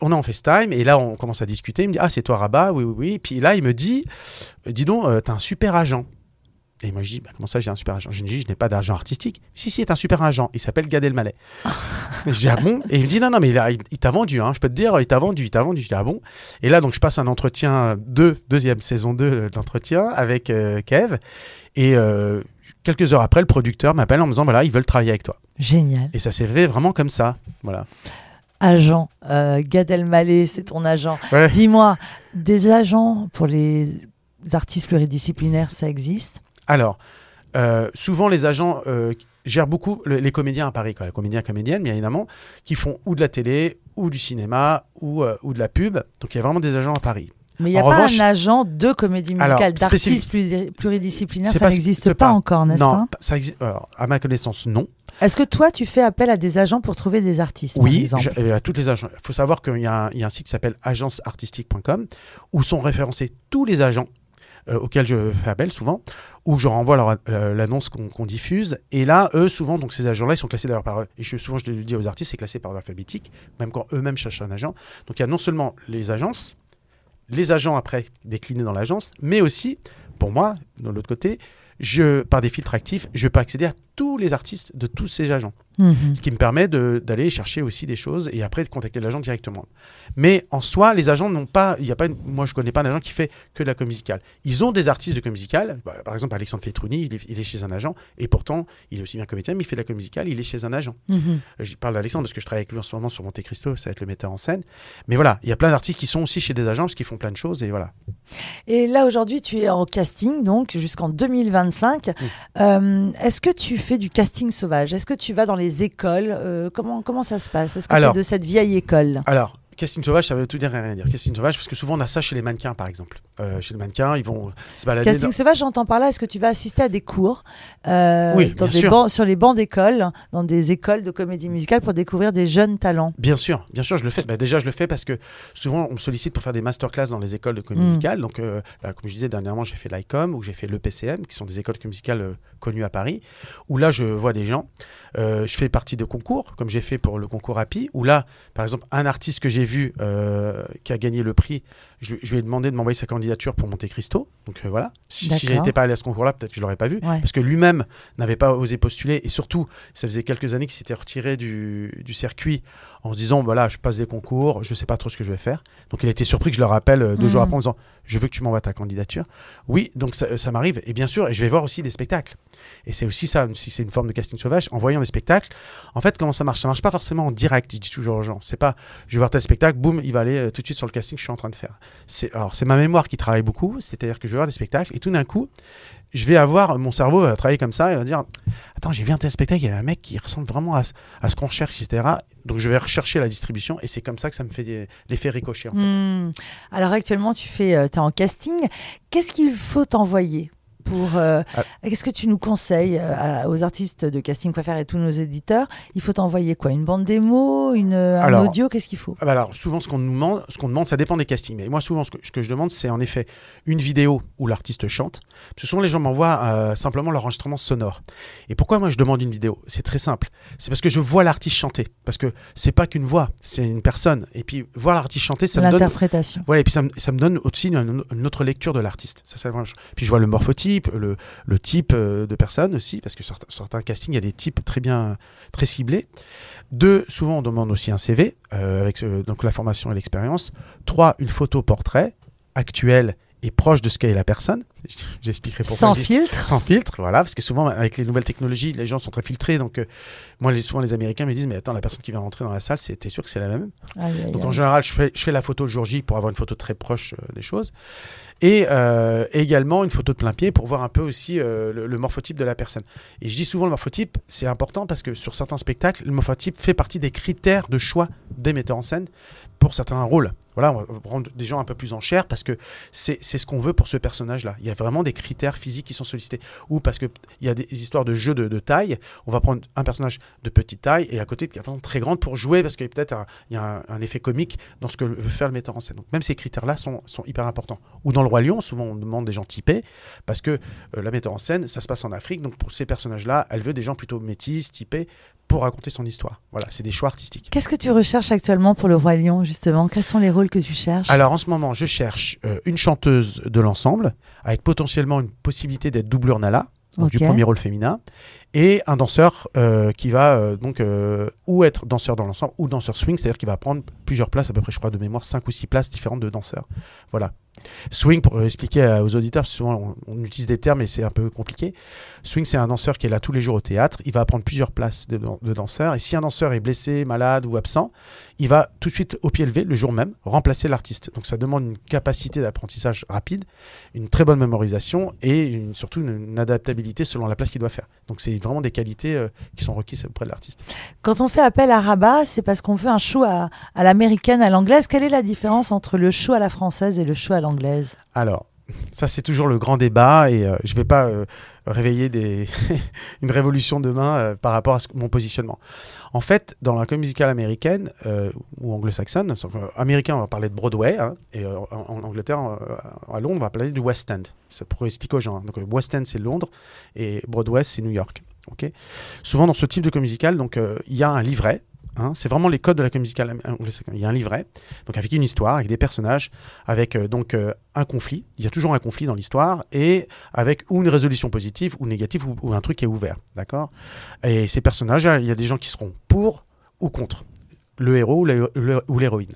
on est en FaceTime, et là, on commence à discuter. Il me dit Ah, c'est toi, Rabat? Oui, oui, oui. Puis là, il me dit Dis donc, euh, t'as un super agent. Et moi, je dis, bah, comment ça, j'ai un super agent? Je dis, je n'ai pas d'agent artistique. Si, si, c'est un super agent. Il s'appelle Gad Elmaleh. Je dis, ah bon? Et il me dit, non, non, mais il, a- il- il t'a vendu, hein. je peux te dire, il t'a vendu, il t'a vendu. Je dis, ah bon? Et là, donc, je passe un entretien, deux, deuxième saison 2 d'entretien avec euh, Kev. Et euh, quelques heures après, le producteur m'appelle en me disant, voilà, ils veulent travailler avec toi. Génial. Et ça s'est fait vraiment comme ça. Voilà. Agent, euh, Gad Elmaleh, c'est ton agent. Ouais. Dis-moi, des agents pour les artistes pluridisciplinaires, ça existe? Alors, euh, souvent les agents euh, gèrent beaucoup le- les comédiens à Paris, quoi, les comédiens comédiennes, bien évidemment, qui font ou de la télé, ou du cinéma, ou, euh, ou de la pub. Donc il y a vraiment des agents à Paris. Mais il n'y a En pas revanche- un agent de comédie musicale, d'artistes spécifique- pluri- pluridisciplinaires, C'est ça n'existe pas, pas- encore, n'est-ce non, pas? ça existe. alors, à ma connaissance, non. Est-ce que toi, tu fais appel à des agents pour trouver des artistes, par Oui, je- euh, à toutes les agents. Il faut savoir qu'il y, y a un site qui s'appelle agenceartistique.com où sont référencés tous les agents euh, auxquels je fais appel souvent, où je renvoie euh, l'annonce qu'on diffuse. Et là, eux, souvent, donc ces agents-là, ils sont classés d'ailleurs par. Et souvent, je le dis aux artistes, c'est classé par alphabétique, même quand eux-mêmes cherchent un agent. Donc il y a non seulement les agences, les agents après déclinés dans l'agence, mais aussi, pour moi, de l'autre côté, je, par des filtres actifs, je peux accéder à tous les artistes de tous ces agents. Mhm. Ce qui me permet d'aller chercher aussi des choses et après de contacter l'agent directement. Mais en soi, les agents n'ont pas. Il y a pas une- moi, je connais pas un agent qui fait que de la comédie musicale. Ils ont des artistes de comédie musicale. Bah, par exemple, Alexandre Fietruni, il est, il est chez un agent et pourtant, il est aussi bien comédien, mais il fait de la comédie musicale, il est chez un agent. Mhm. Je parle d'Alexandre parce que je travaille avec lui en ce moment sur Monte Cristo, ça va être le metteur en scène. Mais voilà, il y a plein d'artistes qui sont aussi chez des agents parce qu'ils font plein de choses et voilà. Et là, aujourd'hui, tu es en casting, donc jusqu'en 2025. Euh, Est-ce que tu fais du casting sauvage? Est-ce que tu vas dans les écoles Euh, comment, comment ça se passe? Est-ce que tu es de cette vieille école? Alors, casting sauvage, ça veut tout dire et rien dire. Casting sauvage, parce que souvent on a ça chez les mannequins, par exemple. euh, chez le mannequin, ils vont se balader. Casting sauvage, j'entends par là, est-ce que tu vas assister à des cours euh, Oui, dans des bancs- sur les bancs d'école, dans des écoles de comédie musicale pour découvrir des jeunes talents? Bien sûr, bien sûr, je le fais. Bah, déjà, je le fais parce que souvent, on me sollicite pour faire des masterclass dans les écoles de comédie Mm. musicale. Donc, euh, là, comme je disais dernièrement, j'ai fait l'ICOM ou j'ai fait l'EPCM, qui sont des écoles de comédie musicale connues à Paris, où là, je vois des gens. Je fais partie de concours, comme j'ai fait pour le concours Happy, où là, par exemple, un artiste que j'ai vu euh, qui a gagné le prix, je, je lui ai demandé de m'envoyer sa candidature pour Monte Cristo. Donc euh, voilà. Si, si j'étais pas allé à ce concours-là, peut-être que je l'aurais pas vu. Ouais. Parce que lui-même n'avait pas osé postuler et surtout, ça faisait quelques années qu'il s'était retiré du, du circuit en se disant voilà, je passe des concours, je sais pas trop ce que je vais faire. Donc il a été surpris que je le rappelle euh, deux Mhm. jours après en disant je veux que tu m'envoies ta candidature. Oui, donc ça, ça m'arrive et bien sûr, et je vais voir aussi des spectacles. Et c'est aussi ça, si c'est une forme de casting sauvage, en voyant des spectacles. En fait, comment ça marche? Ça marche pas forcément en direct, je dis toujours aux gens. C'est pas je vais voir tel spectacle, boum, il va aller euh, tout de suite sur le casting que je suis en train de faire. C'est alors c'est ma mémoire qui travaille beaucoup, c'est-à-dire que je vais voir des spectacles et tout d'un coup, je vais avoir mon cerveau va travailler comme ça et va dire attends j'ai vu un tel spectacle il y a un mec qui ressemble vraiment à, à ce qu'on cherche etc donc je vais rechercher la distribution et c'est comme ça que ça me fait l'effet ricochet en fait Hmm. Alors actuellement, tu fais, euh, es en casting. Qu'est-ce qu'il faut t'envoyer? Pour euh, Ah. Qu'est-ce que tu nous conseilles euh, à- aux artistes de casting faire et tous nos éditeurs? Il faut t'envoyer quoi? Une bande démo, une, euh, un Alors, audio? Qu'est-ce qu'il faut? Ah bah alors souvent ce qu'on nous demande ce qu'on demande ça dépend des castings. Mais moi souvent ce que, ce que je demande c'est en effet une vidéo où l'artiste chante. Parce que souvent les gens m'envoient euh, simplement l'enregistrement sonore. Et pourquoi moi je demande une vidéo? C'est très simple. C'est parce que je vois l'artiste chanter. Parce que c'est pas qu'une voix c'est une personne. Et puis voir l'artiste chanter ça me donne L'interprétation. Ouais, et puis ça, me- ça me donne aussi une, une autre lecture de l'artiste. Ça, chose. Puis je vois le morphotype, le, le type euh, de personne aussi, parce que sur certains, castings, il y a des types très bien, très ciblés. Deux, souvent on demande aussi un CV, euh, avec euh, donc la formation et l'expérience. Trois, une photo portrait actuelle et proche de ce qu'est la personne. J'expliquerai pourquoi. Sans filtre sans filtre, voilà, parce que souvent avec les nouvelles technologies, les gens sont très filtrés. Donc, euh, moi, les, souvent les Américains me disent, mais attends, la personne qui vient rentrer dans la salle, t'es sûr que c'est la même? Aïe, donc aïe. en général, je fais, je fais la photo le jour J pour avoir une photo très proche euh, des choses. Et euh, également une photo de plein pied pour voir un peu aussi euh, le, morphotype de la personne. Et je dis souvent le morphotype, c'est important parce que sur certains spectacles, le morphotype fait partie des critères de choix des metteurs en scène pour certains rôles. Voilà, on va prendre des gens un peu plus en chair parce que c'est ce qu'on veut pour ce personnage-là. Il y a vraiment des critères physiques qui sont sollicités. Ou parce qu'il y a des histoires de jeu de, de taille, on va prendre un personnage de petite taille et à côté une personne très grande pour jouer parce qu'il y a peut-être un, un, un effet comique dans ce que veut faire le metteur en scène. Donc même ces critères-là sont, sont hyper importants. Ou dans le Roi Lion, souvent on demande des gens typés parce que euh, la metteur en scène, ça se passe en Afrique. Donc pour ces personnages-là, elle veut des gens plutôt métis, typés pour raconter son histoire. Voilà, c'est des choix artistiques. Qu'est-ce que tu recherches actuellement pour le Roi Lion, justement? Quels sont les rôles que tu cherches? Alors en ce moment, je cherche euh, une chanteuse de l'ensemble, avec potentiellement une possibilité d'être doublure Nala, donc du premier rôle féminin, et un danseur euh, qui va euh, donc euh, ou être danseur dans l'ensemble ou danseur swing, c'est-à-dire qu'il va prendre plusieurs places, à peu près je crois de mémoire, 5 ou 6 places différentes de danseurs. Voilà. Swing, pour expliquer aux auditeurs, souvent on, utilise des termes et c'est un peu compliqué. Swing, c'est un danseur qui est là tous les jours au théâtre. Il va prendre plusieurs places de, danseurs. Et si un danseur est blessé, malade ou absent, il va tout de suite, au pied levé, le jour même, remplacer l'artiste. Donc ça demande une capacité d'apprentissage rapide, une très bonne mémorisation et surtout une, adaptabilité selon la place qu'il doit faire. Donc c'est vraiment des qualités euh, qui sont requises auprès de l'artiste. Quand on fait appel à Rabat, c'est parce qu'on veut un show à, à l'américaine, à l'anglaise. Quelle est la différence entre le show à la française et le show à l'anglaise Alors, ça c'est toujours le grand débat et euh, je ne vais pas euh, réveiller une révolution demain euh, par rapport à mon positionnement. En fait, dans la comédie musicale américaine ou anglo-saxonne, américain on va parler de Broadway hein, et en, Angleterre, à Londres, on va parler du West End. C'est pour expliquer aux gens. hein. Donc West End c'est Londres et Broadway c'est New York. ok? Souvent dans ce type de comédie musicale, il y a un livret. Hein, c'est vraiment les codes de la comédie musicale anglo-saxonne. Il y a un livret, donc avec une histoire, avec des personnages, avec euh, donc euh, un conflit. Il y a toujours un conflit dans l'histoire et avec ou une résolution positive ou négative ou, un truc qui est ouvert, d'accord? Et ces personnages, il y a des gens qui seront pour ou contre le héros ou l'héroïne.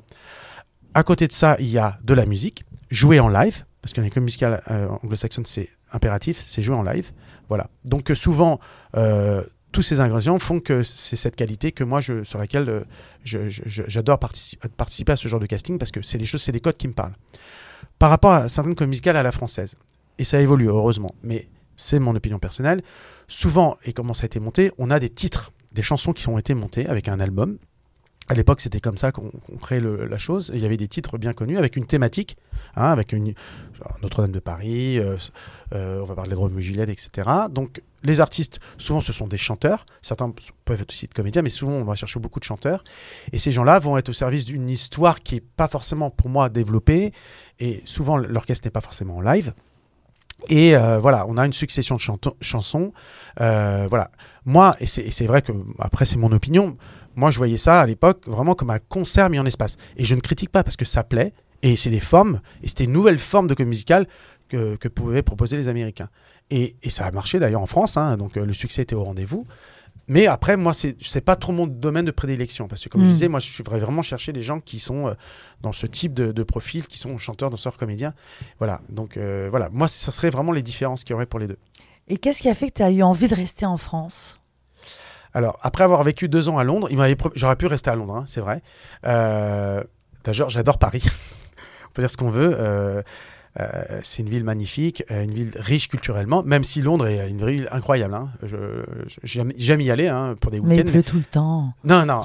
À côté de ça, il y a de la musique jouée en live parce que les comédies musicales euh, anglo-saxonnes c'est impératif, c'est joué en live. Voilà. Donc euh, souvent euh, tous ces ingrédients font que c'est cette qualité que moi je, sur laquelle euh, j'adore partici- participer à ce genre de casting parce que c'est des choses, c'est des codes qui me parlent par rapport à certaines comédies musicales à la française. Et ça évolue, heureusement. Mais c'est mon opinion personnelle. Souvent, et comment ça a été monté, on a des titres, des chansons qui ont été montées avec un album. À l'époque, c'était comme ça qu'on qu'on créait la chose. Il y avait des titres bien connus avec une thématique, hein, avec Notre-Dame de Paris, euh, euh, on va parler de Roméo et Juliette, etc. Donc, les artistes, souvent, ce sont des chanteurs. Certains peuvent être aussi de comédiens, mais souvent, on va chercher beaucoup de chanteurs. Et ces gens-là vont être au service d'une histoire qui n'est pas forcément, pour moi, développée. Et souvent, l'orchestre n'est pas forcément en live. Et euh, voilà, on a une succession de chansons. Voilà. Moi, et c'est vrai que, après, c'est mon opinion, moi, je voyais ça à l'époque vraiment comme un concert mis en espace. Et je ne critique pas parce que ça plaît. Et c'est des formes. Et c'était une nouvelle forme de comédie musicale que, que pouvaient proposer les Américains. Et, et ça a marché d'ailleurs en France. hein, donc euh, le succès était au rendez-vous. Mais après, moi, c'est c'est pas trop mon domaine de prédilection. Parce que, comme je Mm. disais, moi, je suis vraiment chercher des gens qui sont euh, dans ce type de, de profil, qui sont chanteurs, danseurs, comédiens. Voilà. Donc, euh, voilà. Moi, ça serait vraiment les différences qu'il y aurait pour les deux. Et qu'est-ce qui a fait que tu as eu envie de rester en France? Alors, après avoir vécu deux ans à Londres, j'aurais pu rester à Londres, hein, c'est vrai. Euh, D'ailleurs, j'adore Paris. On peut dire ce qu'on veut. Euh, euh, c'est une ville magnifique, euh, une ville riche culturellement, même si Londres est une ville incroyable. Hein. J'aime y aller hein, pour des Mais il week-ends. pleut tout le temps. Non, non,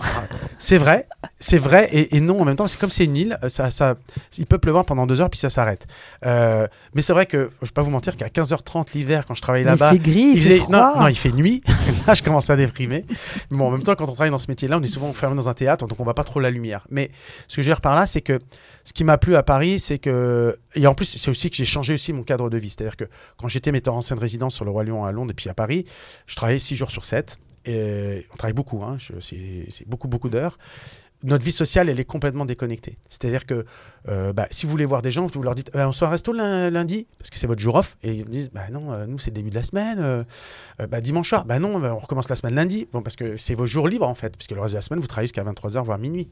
c'est vrai, c'est vrai, et, et non en même temps, c'est comme c'est une île, ça, ça, il peut pleuvoir pendant deux heures, puis ça s'arrête. Euh, mais c'est vrai que, je vais pas vous mentir, qu'à 15h30 l'hiver, quand je travaillais là-bas, il fait gris, il, il fait froid. non, non, il fait nuit. Là, je commence à déprimer. Mais bon, en même temps, quand on travaille dans ce métier-là, on est souvent enfermé dans un théâtre, donc on voit pas trop la lumière. Mais ce que je veux dire par là, c'est que ce qui m'a plu à Paris, c'est que. Et en plus, c'est aussi que j'ai changé aussi mon cadre de vie. C'est-à-dire que quand j'étais metteur en scène résidence sur le Roi Lion à Londres et puis à Paris, je travaillais 6 jours sur 7. Et on travaille beaucoup, hein, c'est beaucoup, beaucoup d'heures. Notre vie sociale, elle est complètement déconnectée. C'est-à-dire que euh, bah, si vous voulez voir des gens, vous leur dites Bah, on se resto lundi, parce que c'est votre jour off. Et ils disent bah, non, euh, nous, c'est début de la semaine. bah, dimanche soir, non, on recommence la semaine lundi. Bon, parce que c'est vos jours libres, en fait, parce que le reste de la semaine, vous travaillez jusqu'à 23h, voire minuit.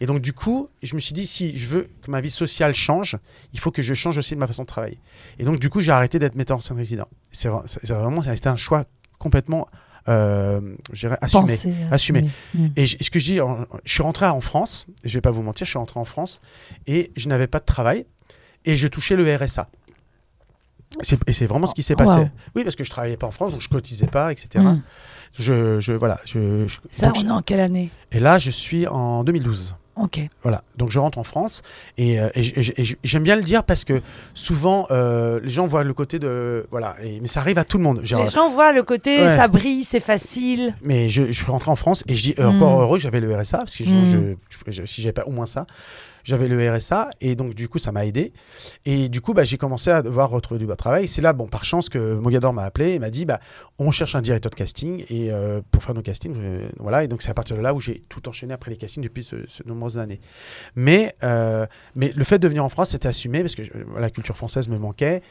Et donc, du coup, je me suis dit si je veux que ma vie sociale change, il faut que je change aussi de ma façon de travailler. Et donc, du coup, j'ai arrêté d'être metteur en scène résident. C'est vra- c'est vraiment, été un choix complètement, euh, je dirais, Assumé. Mm. Et je- ce que je dis, je suis rentré en France, je vais pas vous mentir, je suis rentré en France et je n'avais pas de travail et je touchais le RSA. Et c'est vraiment ce qui s'est passé. Oui, parce que je travaillais pas en France, donc je cotisais pas, etc. Mm. Je, je- voilà. Je, je- Ça, on est en quelle année? Et là, je suis en 2012. Ok. Voilà, donc je rentre en France et, euh, et j'aime bien le dire parce que souvent euh, les gens voient le côté de voilà, et- mais ça arrive à tout le monde. Genre, Les gens voient le côté, Ouais. ça brille, c'est facile. mais je, je suis rentré en France et je dis euh, Mm. encore heureux que j'avais le RSA parce que Mm. je- je- si j'avais pas au moins ça, j'avais le RSA et donc du coup ça m'a aidé et du coup bah, j'ai commencé à devoir retrouver du travail. C'est là bon par chance que Mogador m'a appelé et m'a dit bah on cherche un directeur de casting et euh, pour faire nos castings euh, voilà et donc c'est à partir de là où j'ai tout enchaîné après les castings depuis ce, ce nombreuses années. Mais euh, mais le fait de venir en France c'était assumé parce que la culture française me manquait.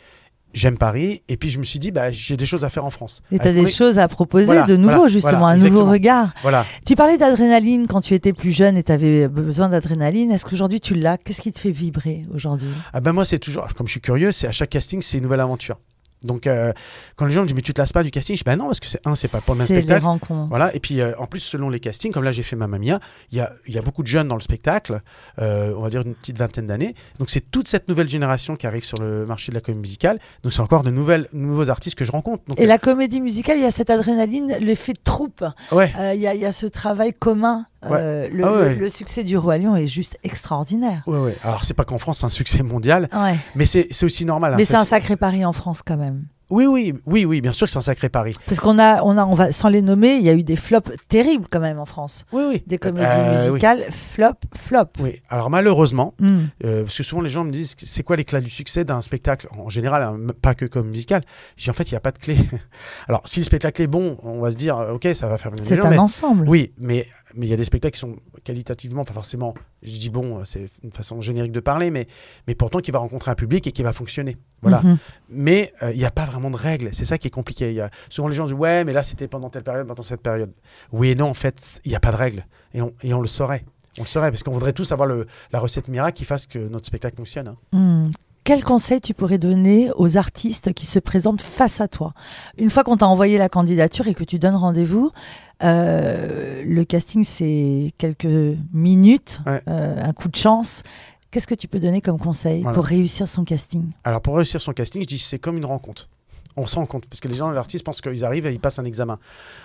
J'aime Paris et puis je me suis dit bah j'ai des choses à faire en France. Et tu as des choses à proposer Voilà, de nouveau, voilà, justement, voilà, un nouveau regard. Voilà. Tu parlais d'adrénaline quand tu étais plus jeune et tu avais besoin d'adrénaline. Est-ce qu'aujourd'hui tu l'as? Qu'est-ce qui te fait vibrer aujourd'hui? Ah ben moi c'est toujours, comme je suis curieux, c'est à chaque casting c'est une nouvelle aventure. Donc euh, quand les gens me disent mais tu te lasses pas du casting, je dis bah non parce que c'est un c'est pas pour le même C'est les spectacle. rencontres. Voilà et puis euh, en plus selon les castings, comme là j'ai fait Mamma Mia, il y a, il y a beaucoup de jeunes dans le spectacle, euh, on va dire une petite vingtaine d'années. Donc c'est toute cette nouvelle génération qui arrive sur le marché de la comédie musicale. Donc c'est encore de nouvelles nouveaux artistes que je rencontre. Donc, Et la comédie musicale, il y a cette adrénaline, l'effet de troupe. euh, ouais. Euh, Il y, a- il y a ce travail commun. Euh, le, Ah ouais. le- le succès du Roi Lion est juste extraordinaire. Ouais, ouais. Alors c'est pas qu'en France c'est un succès mondial, mais c'est aussi normal. hein. Mais c'est un sacré pari en France quand même. Oui, oui, oui, oui, bien sûr que c'est un sacré pari. Parce qu'on a, on a, on va, sans les nommer, il y a eu des flops terribles quand même en France. Oui, oui. Des comédies Euh, oui. musicales, flop, flop. Oui. Alors malheureusement, Hmm. Euh, parce que souvent les gens me disent c'est quoi l'éclat du succès d'un spectacle en général hein, pas que comme musical? J'ai en fait il n'y a pas de clé alors si le spectacle est bon on va se dire euh, ok ça va faire venir C'est un mais- ensemble. oui mais mais il y a des spectacles qui sont qualitativement pas forcément je dis bon euh, c'est une façon générique de parler mais mais pourtant qui va rencontrer un public et qui va fonctionner. Voilà. Mhm. mais euh, il n'y a pas vraiment de règles. C'est ça qui est compliqué. Y a souvent les gens disent ouais mais là c'était pendant telle période pendant cette période. Oui et non en fait il n'y a pas de règles. Et on, et on le saurait. On le saurait parce qu'on voudrait tous avoir le, la recette miracle qui fasse que notre spectacle fonctionne hein. Hmm. Quel conseil tu pourrais donner aux artistes qui se présentent face à toi? Une fois qu'on t'a envoyé la candidature et que tu donnes rendez-vous, euh, le casting c'est quelques minutes, Ouais. euh, un coup de chance. Qu'est-ce que tu peux donner comme conseil Voilà. pour réussir son casting? Alors pour réussir son casting, je dis c'est comme une rencontre. On se rend compte parce que les gens, l'artiste pensent qu'ils arrivent et ils passent un examen.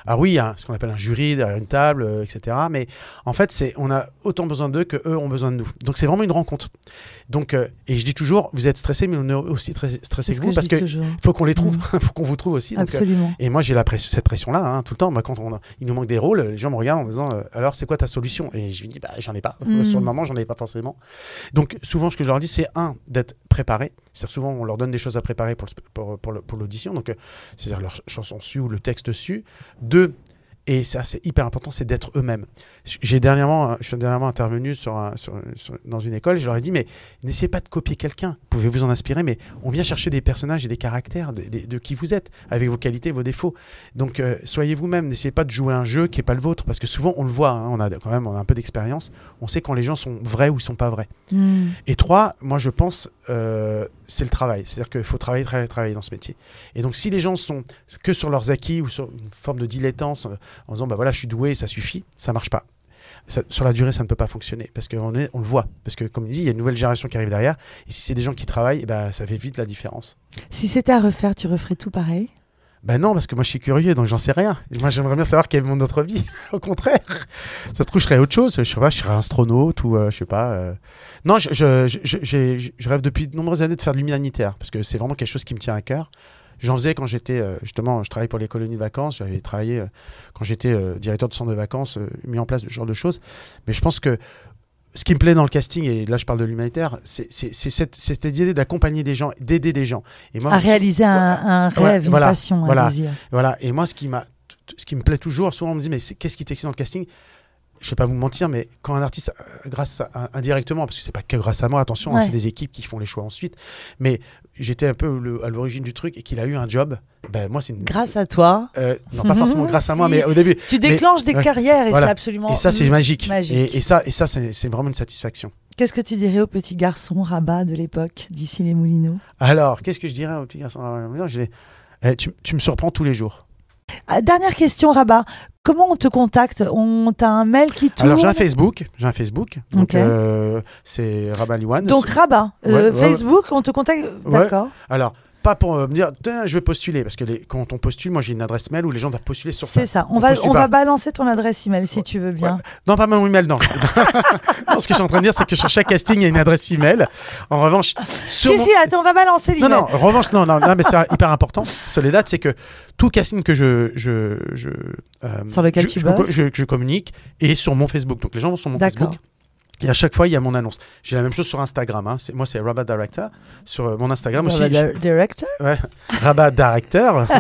Ah oui, il y a ce qu'on appelle un jury derrière une table, euh, etc. Mais en fait, c'est on a autant besoin d'eux que eux ont besoin de nous. Donc c'est vraiment une rencontre. Donc euh, et je dis toujours, vous êtes stressé, mais on est aussi très stressé C'est que vous parce que toujours. faut qu'on les trouve, Mm. faut qu'on vous trouve aussi. Donc, euh, Absolument. et moi, j'ai la pression, cette pression-là, hein, tout le temps. Moi, quand on, il nous manque des rôles, les gens me regardent en me disant Alors, c'est quoi ta solution? Et je lui dis bah, J'en ai pas. Mm. Sur le moment, j'en ai pas forcément. Donc, souvent, ce que je leur dis, c'est un, d'être préparé. C'est-à-dire, souvent, on leur donne des choses à préparer pour, pour, pour l'audition. Donc, euh, c'est-à-dire leur ch- chanson su ou le texte su. Deux, et ça, c'est hyper important, c'est d'être eux-mêmes. J'ai dernièrement, euh, je suis dernièrement intervenu sur un- sur- sur- dans une école, et je leur ai dit, mais n'essayez pas de copier quelqu'un, vous pouvez vous en inspirer, mais on vient chercher des personnages et des caractères de, de- de qui vous êtes, avec vos qualités, vos défauts. Donc, euh, soyez vous-même, n'essayez pas de jouer un jeu qui n'est pas le vôtre, parce que souvent, on le voit, hein, on a quand même on a un peu d'expérience, on sait quand les gens sont vrais ou ils sont pas vrais. Mm. Et trois, moi je pense, euh, c'est le travail. C'est-à-dire qu'il faut travailler, travailler, travailler dans ce métier. Et donc si les gens sont que sur leurs acquis ou sur une forme de dilettance, en disant bah voilà je suis doué, ça suffit, ça marche pas. Ça- sur la durée, ça ne peut pas fonctionner parce qu'on on le voit. Parce que comme il dit, il y a une nouvelle génération qui arrive derrière. Et si c'est des gens qui travaillent, ben, ça fait vite la différence. Si c'était à refaire, tu referais tout pareil? Ben non, parce que moi je suis curieux, donc j'en sais rien. Moi j'aimerais bien savoir quel est mon autre vie. Au contraire, ça se trouve je serais autre chose. Je sais pas, je serais astronaute ou euh, je sais pas. euh. Non, je, je rêve depuis de nombreuses années de faire de l'humanitaire parce que c'est vraiment quelque chose qui me tient à cœur. J'en faisais quand j'étais euh, justement, je travaillais pour les colonies de vacances. J'avais travaillé euh, quand j'étais euh, directeur de centre de vacances, mis en place ce genre de choses. Mais je pense que ce qui me plaît dans le casting, et là je parle de l'humanitaire, c'est cette, idée d'accompagner des gens, d'aider des gens. Et moi, À réaliser un, un Ouais, rêve, une voilà, passion, un voilà. désir. Voilà, et moi, ce qui, ce qui me plaît toujours, souvent on me dit, mais qu'est-ce qui t'excite dans le casting? Je vais pas vous mentir, mais quand un artiste, grâce à- indirectement, parce que c'est pas que grâce à moi, attention, hein, c'est des équipes qui font les choix ensuite, mais j'étais un peu le- à l'origine du truc et qu'il a eu un job, ben moi, c'est une. Grâce à toi, Euh, non, pas forcément grâce à moi, Si. mais au début. tu déclenches des carrières et voilà. c'est absolument. Et ça, c'est magique. magique. Et, et ça, et ça c'est, vraiment une satisfaction. Qu'est-ce que tu dirais au petit garçon rabat de l'époque, d'ici les Moulineaux? Alors, qu'est-ce que je dirais au petit garçon non, je dis, eh, tu, tu me surprends tous les jours. Ah, Dernière question, Rabat. Comment on te contacte? On t'a un mail qui tourne Alors, j'ai un Facebook. J'ai un Facebook. Donc, euh, c'est Rabaliwan. Donc Rabat, euh, Ouais, ouais, ouais. Facebook, on te contacte? Ouais. D'accord. Alors, pas pour me dire, je vais postuler, parce que les- quand on postule, moi j'ai une adresse mail où les gens doivent postuler sur ça. C'est ça. On, On va, on pas. va balancer ton adresse email si tu veux bien. Non, pas mon email, non. non. Ce que je suis en train de dire, c'est que sur chaque casting, il y a une adresse email. En revanche, sur Si, mon- si, attends, on va balancer Non, l'email. non, en revanche, non, non, non, mais c'est hyper important. Soledad, c'est que tout casting que je, je, je euh, Sur lequel je, tu je, bosses. je- je communique est sur mon Facebook. Donc les gens vont sur mon. Facebook. Et à chaque fois, il y a mon annonce. J'ai la même chose sur Instagram. Hein. Moi, c'est Rabat Director. Sur euh, mon Instagram aussi. Rabat je- Director? Ouais, Rabat Director.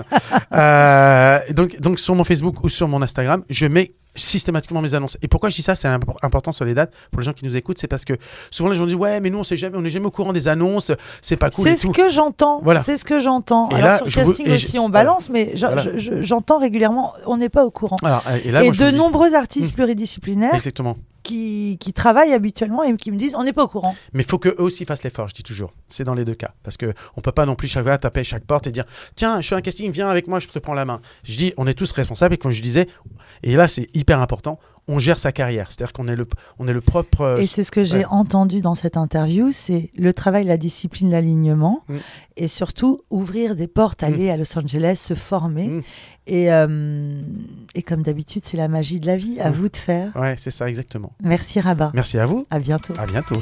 Euh, donc, donc sur mon Facebook ou sur mon Instagram, je mets systématiquement mes annonces. Et pourquoi je dis ça, c'est imp- important sur les dates pour les gens qui nous écoutent, c'est parce que souvent les gens disent ouais, mais nous on sait jamais, on n'est jamais au courant des annonces, c'est pas cool C'est ce que j'entends. Voilà. C'est ce que j'entends. Alors là, sur je casting aussi, on balance, mais Voilà. j'entends régulièrement, on n'est pas au courant. Alors, et là, et moi, je de dis- nombreux artistes Mm. pluridisciplinaires Exactement. Qui, travaillent habituellement et qui me disent on n'est pas au courant. Mais il faut qu'eux aussi fassent l'effort, je dis toujours. C'est dans les deux cas. Parce qu'on ne peut pas non plus chaque fois taper chaque porte et dire Tiens, je fais un casting, viens avec moi, je te prends la main. Je dis On est tous responsables. Et comme je disais, et là c'est hyper important, on gère sa carrière. C'est-à-dire qu'on est le, on est le propre. euh, Et c'est ce que j'ai ouais. entendu dans cette interview, c'est le travail, la discipline, l'alignement, Mm. et surtout ouvrir des portes, aller à Los Angeles, se former. Mm. Et, euh, et comme d'habitude, c'est la magie de la vie. À Mm. vous de faire. Ouais, c'est ça, exactement. Merci Rabat. Merci à vous. À bientôt. À bientôt.